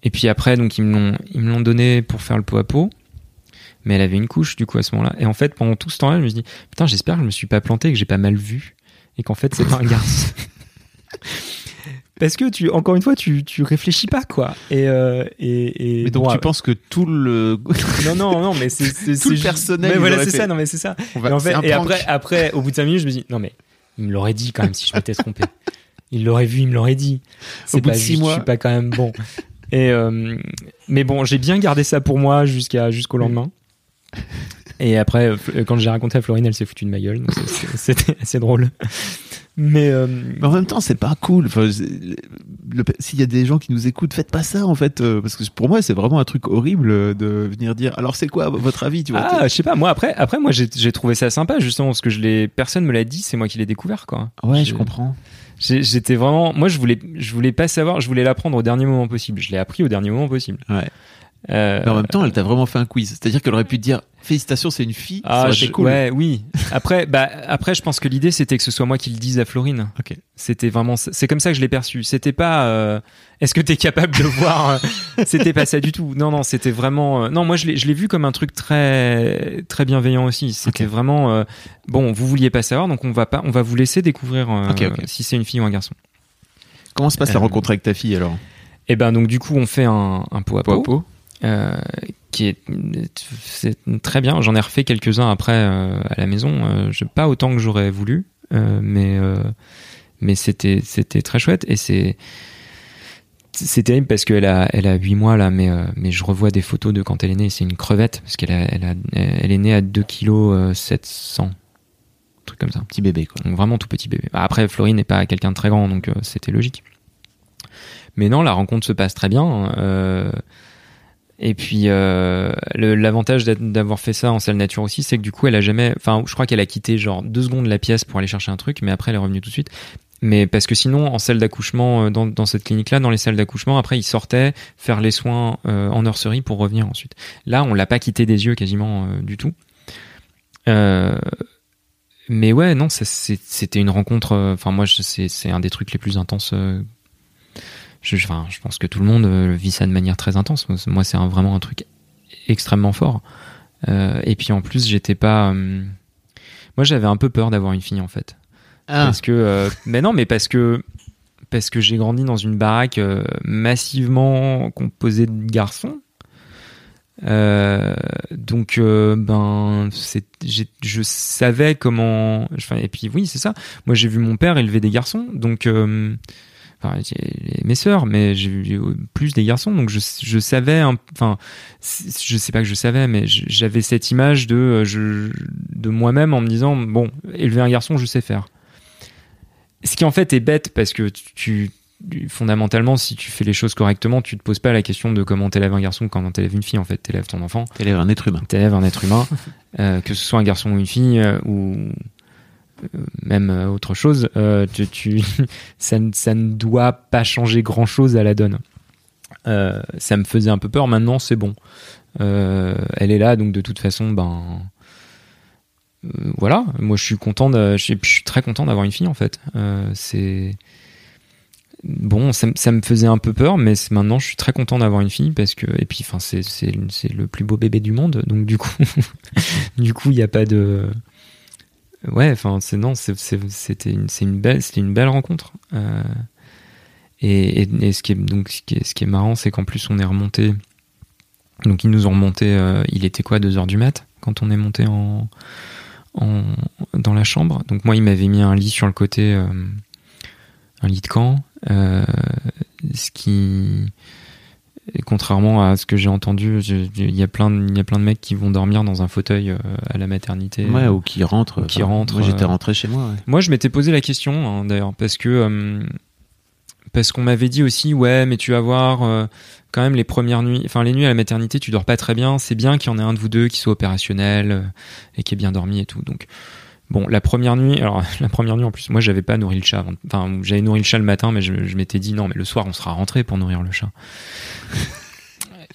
[SPEAKER 2] Et puis après donc ils me l'ont ils me l'ont donné pour faire le pot à pot mais elle avait une couche du coup à ce moment-là. Et en fait pendant tout ce temps-là je me suis dit putain j'espère que je me suis pas planté que j'ai pas mal vu et qu'en fait c'est pas un garçon parce que tu encore une fois tu tu réfléchis pas quoi. Et euh, et, et
[SPEAKER 1] Mais donc
[SPEAKER 2] bon,
[SPEAKER 1] tu
[SPEAKER 2] euh,
[SPEAKER 1] penses que tout le.
[SPEAKER 2] non non non mais c'est
[SPEAKER 1] Tout le personnel,
[SPEAKER 2] mais
[SPEAKER 1] il
[SPEAKER 2] voilà c'est ça non mais c'est ça.
[SPEAKER 1] Va-
[SPEAKER 2] et, en fait, et après après au bout de 5 minutes je me dis non mais il me l'aurait dit quand même si je m'étais trompé. Il l'aurait vu il me l'aurait dit. C'est
[SPEAKER 1] bout
[SPEAKER 2] pas
[SPEAKER 1] de six
[SPEAKER 2] juste,
[SPEAKER 1] mois.
[SPEAKER 2] je suis pas quand même bon. Et euh, mais bon j'ai bien gardé ça pour moi jusqu'à jusqu'au lendemain. Et après quand j'ai raconté à Florine elle s'est foutue de ma gueule c'était assez drôle mais euh,
[SPEAKER 1] Mais en même temps, c'est pas cool. Enfin, S'il y a des gens qui nous écoutent, faites pas ça en fait, euh, parce que pour moi, c'est vraiment un truc horrible de venir dire. Alors, c'est quoi votre avis, tu vois
[SPEAKER 2] ah je sais pas moi après après moi j'ai trouvé ça sympa justement parce que je l'ai personne me l'a dit c'est moi qui l'ai découvert quoi
[SPEAKER 1] Ouais,
[SPEAKER 2] je-
[SPEAKER 1] comprends.
[SPEAKER 2] J'étais vraiment, moi je voulais, je voulais pas savoir, je voulais l'apprendre au dernier moment possible. Je l'ai appris au dernier moment possible.
[SPEAKER 1] Ouais.
[SPEAKER 2] Euh,
[SPEAKER 1] Mais en même temps, elle t'a vraiment fait un quiz. C'est-à-dire qu'elle aurait pu te dire félicitations, c'est une fille. ça
[SPEAKER 2] ah,
[SPEAKER 1] aurait
[SPEAKER 2] je-
[SPEAKER 1] été cool.
[SPEAKER 2] ouais, oui. Après, bah, après, je pense que l'idée c'était que ce soit moi qui le dise à Florine.
[SPEAKER 1] Ok.
[SPEAKER 2] C'était vraiment, c'est comme ça que je l'ai perçu. C'était pas, euh, est-ce que t'es capable de voir euh, C'était pas ça du tout. Non, non, c'était vraiment. euh, non, moi je l'ai, je l'ai vu comme un truc très, très bienveillant aussi. C'était vraiment, euh, bon, vous vouliez pas savoir, donc on va pas, on va vous laisser découvrir euh, si c'est une fille ou un garçon.
[SPEAKER 1] Comment se passe la rencontre avec ta fille alors?
[SPEAKER 2] Et ben donc du coup on fait un, un pot à
[SPEAKER 1] Pot à
[SPEAKER 2] pot euh, qui est c'est très bien. J'en ai refait quelques-uns après euh, à la maison. Euh, je, pas autant que j'aurais voulu, euh, mais euh, mais c'était c'était très chouette et c'est c'est terrible parce qu'elle a elle a 8 mois là, mais euh, mais je revois des photos de quand elle est née. C'est une crevette parce qu'elle a, elle a elle est née à 2 kg 700 un truc comme ça.
[SPEAKER 1] Petit bébé quoi.
[SPEAKER 2] Donc vraiment tout petit bébé. Bah, Après, Florine n'est pas quelqu'un de très grand, donc euh, c'était logique. Mais non, la rencontre se passe très bien. euh, et puis euh, l'avantage d'avoir fait ça en salle nature aussi, c'est que du coup, elle a jamais. Enfin, je crois qu'elle a quitté genre deux secondes la pièce pour aller chercher un truc, mais après, elle est revenue tout de suite. Mais parce que sinon, en salle d'accouchement, euh, dans, cette clinique-là, dans les salles d'accouchement, après, ils sortaient faire les soins euh, en nurserie pour revenir ensuite. Là, on l'a pas quitté des yeux quasiment euh, du tout. Mais ouais, non, c'était une rencontre. Enfin, moi, c'est un des trucs les plus intenses. Je, je- enfin, je pense que tout le monde euh, vit ça de manière très intense. Moi, c'est- vraiment un truc extrêmement fort. Euh, et puis en plus, j'étais pas. euh, moi, j'avais un peu peur d'avoir une fille en fait.
[SPEAKER 1] Ah,
[SPEAKER 2] Parce que, euh, mais non, mais parce que parce que j'ai grandi dans une baraque massivement composée de garçons. Donc, ben, je savais comment. Enfin, et puis oui, c'est ça. Moi, j'ai vu mon père élever des garçons, donc. Enfin, mes sœurs, mais j'ai vu plus des garçons, donc je, je savais, enfin, je sais pas que je savais, mais j'avais cette image de, euh, je, de moi-même en me disant, bon, élever un garçon, je sais faire. Ce qui en fait est bête parce que tu, tu- fondamentalement, si tu fais les choses correctement, tu te poses pas la question de comment t'élèves un garçon ou comment t'élèves une fille. En fait, t'élèves ton enfant,
[SPEAKER 1] t'élèves un être humain.
[SPEAKER 2] t'élèves un être humain, euh, que ce soit un garçon ou une fille euh, ou même euh, autre chose. euh, ça, ne- doit pas changer grand chose à la donne. Euh, ça me faisait un peu peur. Maintenant, c'est bon. Elle est là, donc de toute façon, ben voilà. Moi, je suis content. Je, suis, très content d'avoir une fille en fait. C'est bon, ça, me- ça me faisait un peu peur, mais maintenant, je suis très content d'avoir une fille parce que et puis, enfin, c'est le plus beau bébé du monde, donc du coup, du coup, il n'y a pas de ouais. Enfin, c'est non, c'était une une belle c'était une belle rencontre. Euh, et, et, ce qui est donc ce qui est, ce qui est marrant, c'est qu'en plus, on est remonté. Donc ils nous ont remonté. euh, il était quoi, 2 heures du mat quand on est monté en, en dans la chambre. Donc moi, il m'avait mis un lit sur le côté, euh, un lit de camp, ce qui Et contrairement à ce que j'ai entendu, il y a plein, de- il y a plein de mecs qui vont dormir dans un fauteuil euh, à la maternité.
[SPEAKER 1] Ouais, ou qui rentre.
[SPEAKER 2] Ou qui rentre,
[SPEAKER 1] Moi, j'étais
[SPEAKER 2] euh,
[SPEAKER 1] rentré chez moi. ouais.
[SPEAKER 2] Moi, je m'étais posé la question hein, d'ailleurs parce que euh, parce qu'on m'avait dit aussi ouais, mais tu vas voir euh, quand même les premières nuits, enfin les nuits à la maternité, tu dors pas très bien. C'est bien qu'il y en ait un de vous deux qui soit opérationnel euh, et qui ait bien dormi et tout. Donc bon, la première nuit, alors la première nuit en plus, moi j'avais pas nourri le chat. avant- Enfin, j'avais nourri le chat le matin, mais je, je m'étais dit non, mais le soir on sera rentré pour nourrir le chat.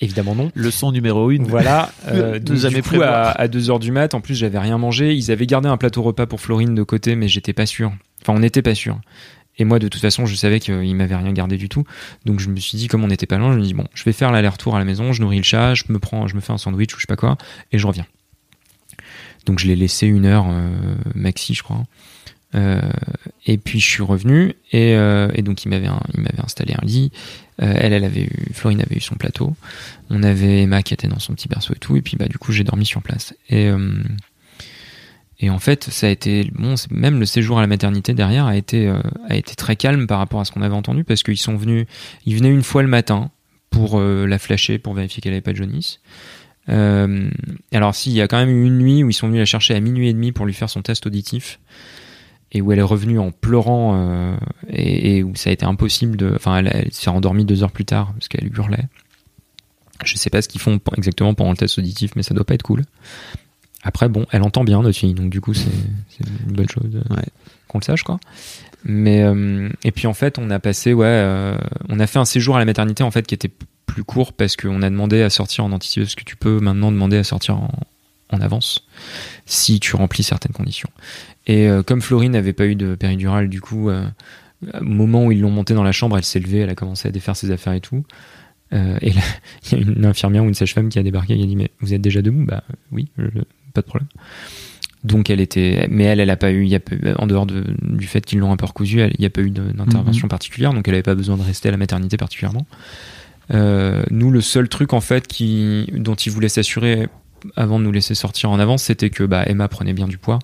[SPEAKER 2] Évidemment non.
[SPEAKER 1] Leçon numéro une.
[SPEAKER 2] Voilà. Euh, donc,
[SPEAKER 1] jamais
[SPEAKER 2] du coup,
[SPEAKER 1] prévoir.
[SPEAKER 2] à, 2h du mat, en plus, j'avais rien mangé. Ils avaient gardé un plateau repas pour Florine de côté, mais j'étais pas sûr. Enfin, on n'était pas sûr. Et moi, de toute façon, je savais qu'ils m'avaient rien gardé du tout. Donc, je me suis dit, comme on n'était pas loin, je me dis, bon, je vais faire l'aller-retour à la maison, je nourris le chat, je me prends, je me fais un sandwich ou je sais pas quoi, et je reviens. Donc, je l'ai laissé une heure euh, maxi, je crois. Euh, et puis, je suis revenu, et, euh, donc, il m'avait, installé un lit. Elle, elle avait eu, Florine avait eu son plateau. On avait Emma qui était dans son petit berceau et tout. Et puis, bah, du coup, j'ai dormi sur place. Et, en fait, ça a été, même le séjour à la maternité derrière a été, a été très calme par rapport à ce qu'on avait entendu parce qu'ils sont venus, ils venaient une fois le matin pour la flasher, pour vérifier qu'elle avait pas de jaunisse. Euh, alors, si, il y a quand même eu une nuit où ils sont venus la chercher à minuit et demi pour lui faire son test auditif et où elle est revenue en pleurant euh, et, et où ça a été impossible de. Enfin, elle, elle s'est endormie deux heures plus tard parce qu'elle hurlait. Je sais pas ce qu'ils font exactement pendant le test auditif, mais ça doit pas être cool. Après, bon, elle entend bien notre fille, donc du coup, c'est une bonne chose euh,
[SPEAKER 1] Ouais.
[SPEAKER 2] qu'on le sache, quoi. Mais euh, et puis en fait, on a passé, ouais, euh, on a fait un séjour à la maternité en fait qui était plus court parce qu'on a demandé à sortir en anticipé parce que tu peux maintenant demander à sortir en, avance si tu remplis certaines conditions. Et euh, comme Florine n'avait pas eu de péridurale, du coup, au moment où ils l'ont montée dans la chambre, elle s'est levée, elle a commencé à défaire ses affaires et tout. Et là, il y a une infirmière ou une sage-femme qui a débarqué et qui a dit Mais vous êtes déjà debout? Bah oui, pas de problème. Donc elle était. Mais elle, elle a pas eu. Y a en dehors de- du fait qu'ils l'ont un peu recousu, elle- il n'y a pas eu d'intervention particulière, donc elle n'avait pas besoin de rester à la maternité particulièrement. Euh, nous, le seul truc en fait qui, dont ils voulaient s'assurer avant de nous laisser sortir en avance, c'était que bah, Emma prenait bien du poids.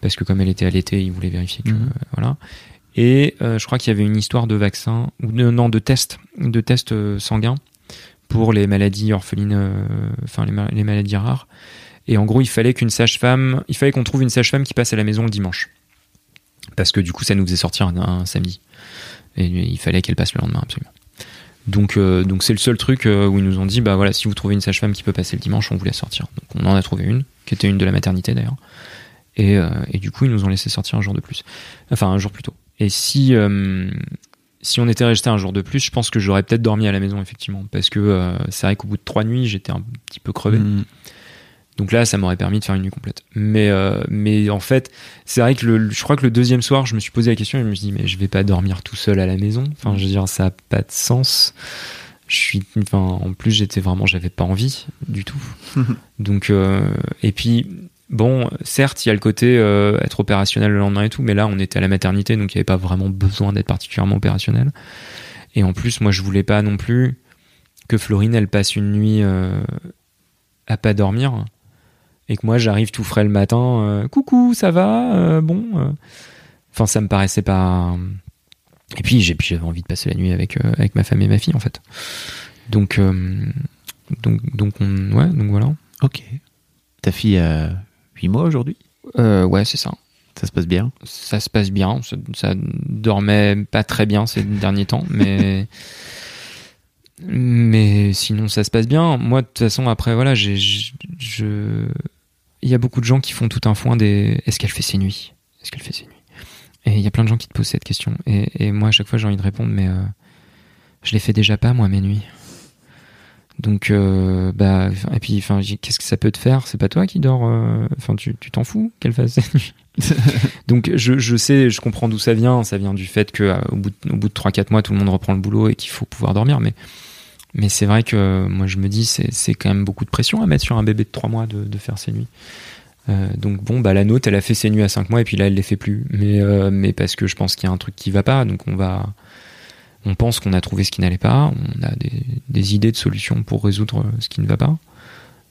[SPEAKER 2] Parce que comme elle était allaitée, ils voulaient vérifier que.
[SPEAKER 1] Mhm.
[SPEAKER 2] euh, voilà. Et euh, je crois qu'il y avait une histoire de vaccin, ou de, non, de test, de test euh, sanguin pour les maladies orphelines, enfin les, ma- les maladies rares. Et en gros, il fallait qu'une sage-femme, il fallait qu'on trouve une sage-femme qui passe à la maison le dimanche. Parce que du coup, ça nous faisait sortir un, samedi. Et il fallait qu'elle passe le lendemain, absolument. Donc, euh, donc c'est le seul truc euh, où ils nous ont dit, bah voilà, si vous trouvez une sage-femme qui peut passer le dimanche, on vous laisse sortir. Donc on en a trouvé une, qui était une de la maternité d'ailleurs. Et, euh, et du coup, ils nous ont laissé sortir un jour de plus. Enfin, un jour plus tôt. Et si, si on était resté un jour de plus, je pense que j'aurais peut-être dormi à la maison, effectivement. Parce que c'est vrai qu'au bout de trois nuits, j'étais un petit peu crevé.
[SPEAKER 1] Mm.
[SPEAKER 2] Donc là, ça m'aurait permis de faire une nuit complète. Mais, euh, mais en fait, c'est vrai que le, je crois que le deuxième soir, je me suis posé la question et je me suis dit, mais je vais pas dormir tout seul à la maison. Enfin, je veux dire, ça a pas de sens. Je suis, enfin, en plus, j'étais vraiment, j'avais pas envie du tout. Donc, euh, et puis, bon, certes, il y a le côté euh, être opérationnel le lendemain et tout, mais là, on était à la maternité, donc il n'y avait pas vraiment besoin d'être particulièrement opérationnel. Et en plus, moi, je voulais pas non plus que Florine, elle passe une nuit à pas dormir et que moi j'arrive tout frais le matin, euh, coucou, ça va, euh, bon. euh. Enfin, ça me paraissait pas. Et puis j'avais envie de passer la nuit avec avec ma femme et ma fille en fait. Donc euh, donc donc on, ouais donc voilà.
[SPEAKER 1] Ok. Ta fille a 8 mois aujourd'hui?
[SPEAKER 2] Euh, ouais c'est ça.
[SPEAKER 1] Ça se passe bien?
[SPEAKER 2] Ça se passe bien. Ça, ça dormait pas très bien ces derniers temps, mais mais sinon ça se passe bien. Moi de toute façon après voilà j'ai je- il y a beaucoup de gens qui font tout un foin des est-ce qu'elle fait ses nuits? Est-ce qu'elle fait ses nuits? Et il y a plein de gens qui te posent cette question. Et, et moi à chaque fois j'ai envie de répondre mais euh, je les fais déjà pas moi mes nuits. Donc euh, bah et puis enfin qu'est-ce que ça peut te faire? C'est pas toi qui dors. euh, Enfin tu tu t'en fous qu'elle fasse ses nuits? Donc je, je sais, je comprends d'où ça vient. Ça vient du fait que euh, au bout de, au bout de 3-4 mois, tout le monde reprend le boulot et qu'il faut pouvoir dormir. Mais, mais c'est vrai que moi je me dis, c'est quand même beaucoup de pression à mettre sur un bébé de 3 mois de, de faire ses nuits. Euh, donc bon, bah la nôtre, elle a fait ses nuits à 5 mois et puis là, elle les fait plus. Mais, euh, mais parce que je pense qu'il y a un truc qui va pas. Donc on va, on pense qu'on a trouvé ce qui n'allait pas. On a des, des idées de solutions pour résoudre ce qui ne va pas.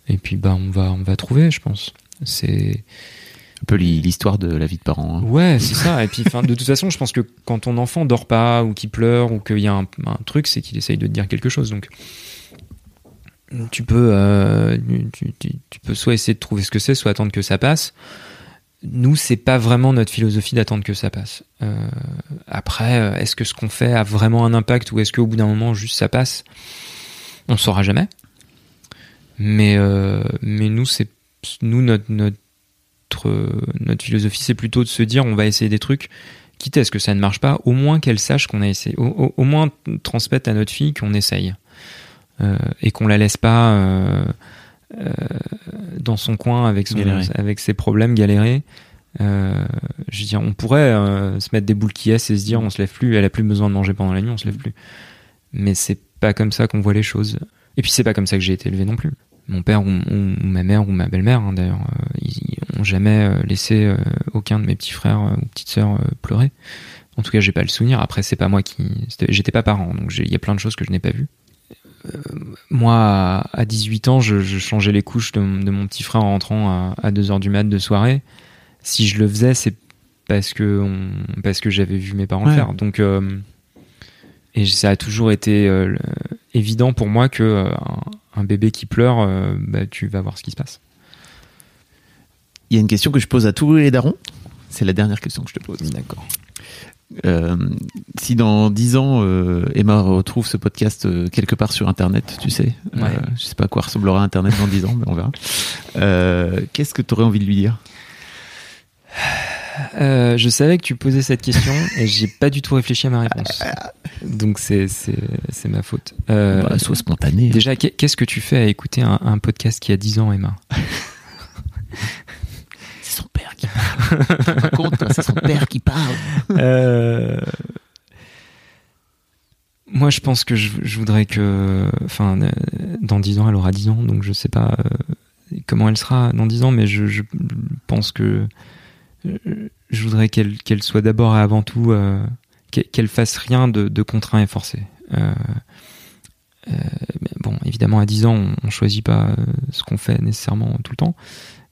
[SPEAKER 2] Et puis bah on va, on va trouver, je pense. C'est
[SPEAKER 1] Un peu l'histoire de la vie de parents. hein.
[SPEAKER 2] Ouais, c'est ça. Et puis, de toute façon, je pense que quand ton enfant dort pas ou qu'il pleure ou qu'il y a un, truc, c'est qu'il essaye de te dire quelque chose. Donc, tu peux, euh, tu, peux soit essayer de trouver ce que c'est, soit attendre que ça passe. Nous, c'est pas vraiment notre philosophie d'attendre que ça passe. Euh, après, euh, est-ce que ce qu'on fait a vraiment un impact ou est-ce qu'au bout d'un moment juste ça passe? On saura jamais. Mais mais nous, c'est nous notre notre philosophie, c'est plutôt de se dire on va essayer des trucs, quitte à ce que ça ne marche pas, au moins qu'elle sache qu'on a essayé, au, au- au moins transmettre à notre fille qu'on essaye Euh, et qu'on la laisse pas euh, euh, dans son coin avec son,
[SPEAKER 1] Galérer.
[SPEAKER 2] avec ses problèmes galérer. Euh, je veux dire, on pourrait euh, se mettre des boules qui et se dire on se lève plus, elle a plus besoin de manger pendant la nuit, on se lève plus. Mais c'est pas comme ça qu'on voit les choses. Et puis c'est pas comme ça que j'ai été élevé non plus. Mon père ou, ou- ou ma mère ou ma belle-mère, hein, d'ailleurs, euh, ils, ils ont jamais euh, laissé euh, aucun de mes petits frères ou petites sœurs pleurer. En tout cas, j'ai pas le souvenir. Après, c'est pas moi qui, j'étais pas parent, donc il y a plein de choses que je n'ai pas vues. Euh, moi, à à 18 ans, je, je changeais les couches de, de mon petit frère en rentrant à, à 2 heures du mat de soirée. Si je le faisais, c'est parce que on- parce que j'avais vu mes parents
[SPEAKER 1] Ouais.
[SPEAKER 2] le faire. Donc euh, et ça a toujours été euh, évident pour moi que un, bébé qui pleure, euh, bah, tu vas voir ce qui se passe.
[SPEAKER 1] Il y a une question que je pose à tous les darons. C'est la dernière question que je te pose.
[SPEAKER 2] D'accord.
[SPEAKER 1] Euh, si dans 10 ans, euh, Emma retrouve ce podcast euh, quelque part sur Internet, tu sais, euh,
[SPEAKER 2] Ouais.
[SPEAKER 1] je sais pas à quoi ressemblera Internet dans 10 ans, mais on verra. Euh, Qu'est-ce que tu aurais envie de lui dire?
[SPEAKER 2] Euh, je savais que tu posais cette question et j'ai pas du tout réfléchi à ma réponse. Donc c'est c'est c'est ma faute. Euh,
[SPEAKER 1] Bah, Sois spontané.
[SPEAKER 2] Déjà, qu'est- qu'est-ce que tu fais à écouter un, un podcast qui a 10 ans, Emma?
[SPEAKER 1] C'est son père qui parle. C'est son père qui parle.
[SPEAKER 2] Euh, Moi, je pense que je, je voudrais que, enfin, euh, dans 10 ans, elle aura 10 ans, donc je sais pas euh, comment elle sera dans 10 ans, mais je, je pense que euh, je voudrais qu'elle qu'elle soit d'abord et avant tout, euh, qu'elle fasse rien de, de contraint et forcé. Euh, euh, bon, évidemment, à 10 ans, on, on choisit pas euh, ce qu'on fait nécessairement tout le temps,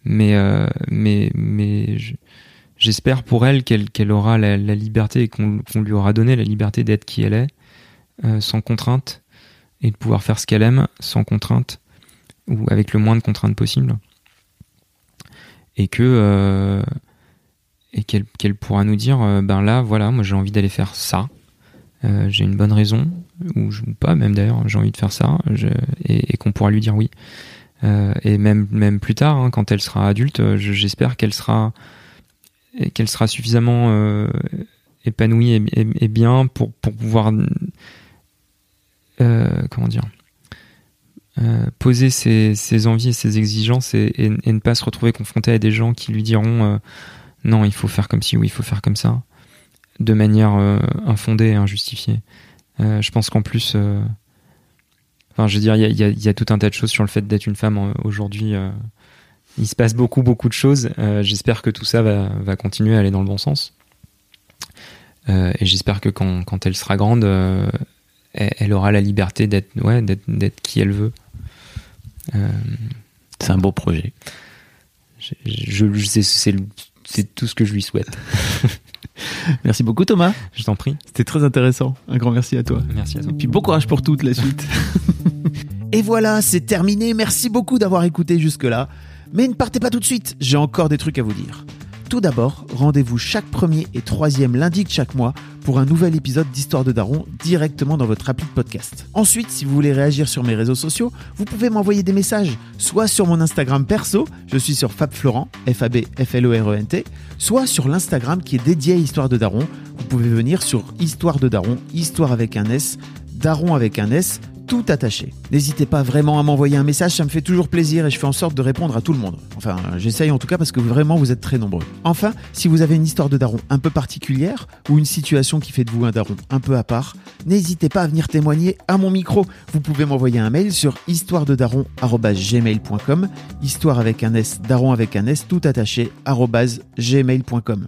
[SPEAKER 2] mais euh, mais mais je- j'espère pour elle qu'elle qu'elle aura la, la liberté et qu'on lui aura donné la liberté d'être qui elle est, euh, sans contrainte, et de pouvoir faire ce qu'elle aime sans contrainte, ou avec le moins de contraintes possible. Et que euh, et qu'elle pourra nous dire, euh, ben là, voilà, moi j'ai envie d'aller faire ça. Euh, j'ai une bonne raison, ou, pas même d'ailleurs, j'ai envie de faire ça, et, qu'on pourra lui dire oui. Euh, et même même plus tard, hein, quand elle sera adulte, je- j'espère qu'elle sera qu'elle sera suffisamment épanouie et, bien pour, pour pouvoir comment dire poser ses, envies et ses exigences et, ne pas se retrouver confrontée à des gens qui lui diront non il faut faire comme ci ou il faut faire comme ça de manière euh, infondée et injustifiée Euh, je pense qu'en plus euh, enfin je veux dire il y a, y y tout un tas de choses sur le fait d'être une femme aujourd'hui il se passe beaucoup beaucoup de choses. J'espère que tout ça va, va continuer à aller dans le bon sens. Et j'espère que quand, quand elle sera grande, elle, elle aura la liberté d'être ouais, qui elle veut.
[SPEAKER 1] C'est un beau projet.
[SPEAKER 2] je, je- je- c'est, le- c'est tout ce que je lui souhaite.
[SPEAKER 1] Merci beaucoup Thomas.
[SPEAKER 2] Je t'en prie.
[SPEAKER 1] C'était très intéressant. Un grand merci à toi.
[SPEAKER 2] Merci à toi.
[SPEAKER 1] Et puis bon courage pour toute la suite. Et voilà, c'est terminé. Merci beaucoup d'avoir écouté jusque-là. Mais ne partez pas tout de suite, j'ai encore des trucs à vous dire. Tout d'abord, rendez-vous chaque premier et troisième lundi de chaque mois pour un nouvel épisode d'Histoire de Daron directement dans votre appli de podcast. Ensuite, si vous voulez réagir sur mes réseaux sociaux, vous pouvez m'envoyer des messages, soit sur mon Instagram perso, je suis sur FabFlorent, F-A-B-F-L-O-R-E-N-T, soit sur l'Instagram qui est dédié à Histoire de Daron. Vous pouvez venir sur Histoire de Daron, Histoire avec un S, Daron avec un S, tout attaché. N'hésitez pas vraiment à m'envoyer un message, ça me fait toujours plaisir et je fais en sorte de répondre à tout le monde. Enfin, j'essaye en tout cas parce que vraiment vous êtes très nombreux. Enfin, si vous avez une histoire de daron un peu particulière ou une situation qui fait de vous un daron un peu à part, n'hésitez pas à venir témoigner à mon micro. Vous pouvez m'envoyer un mail sur histoirededaron@gmail.com, histoire avec un S, daron avec un S, tout attaché gmail.com.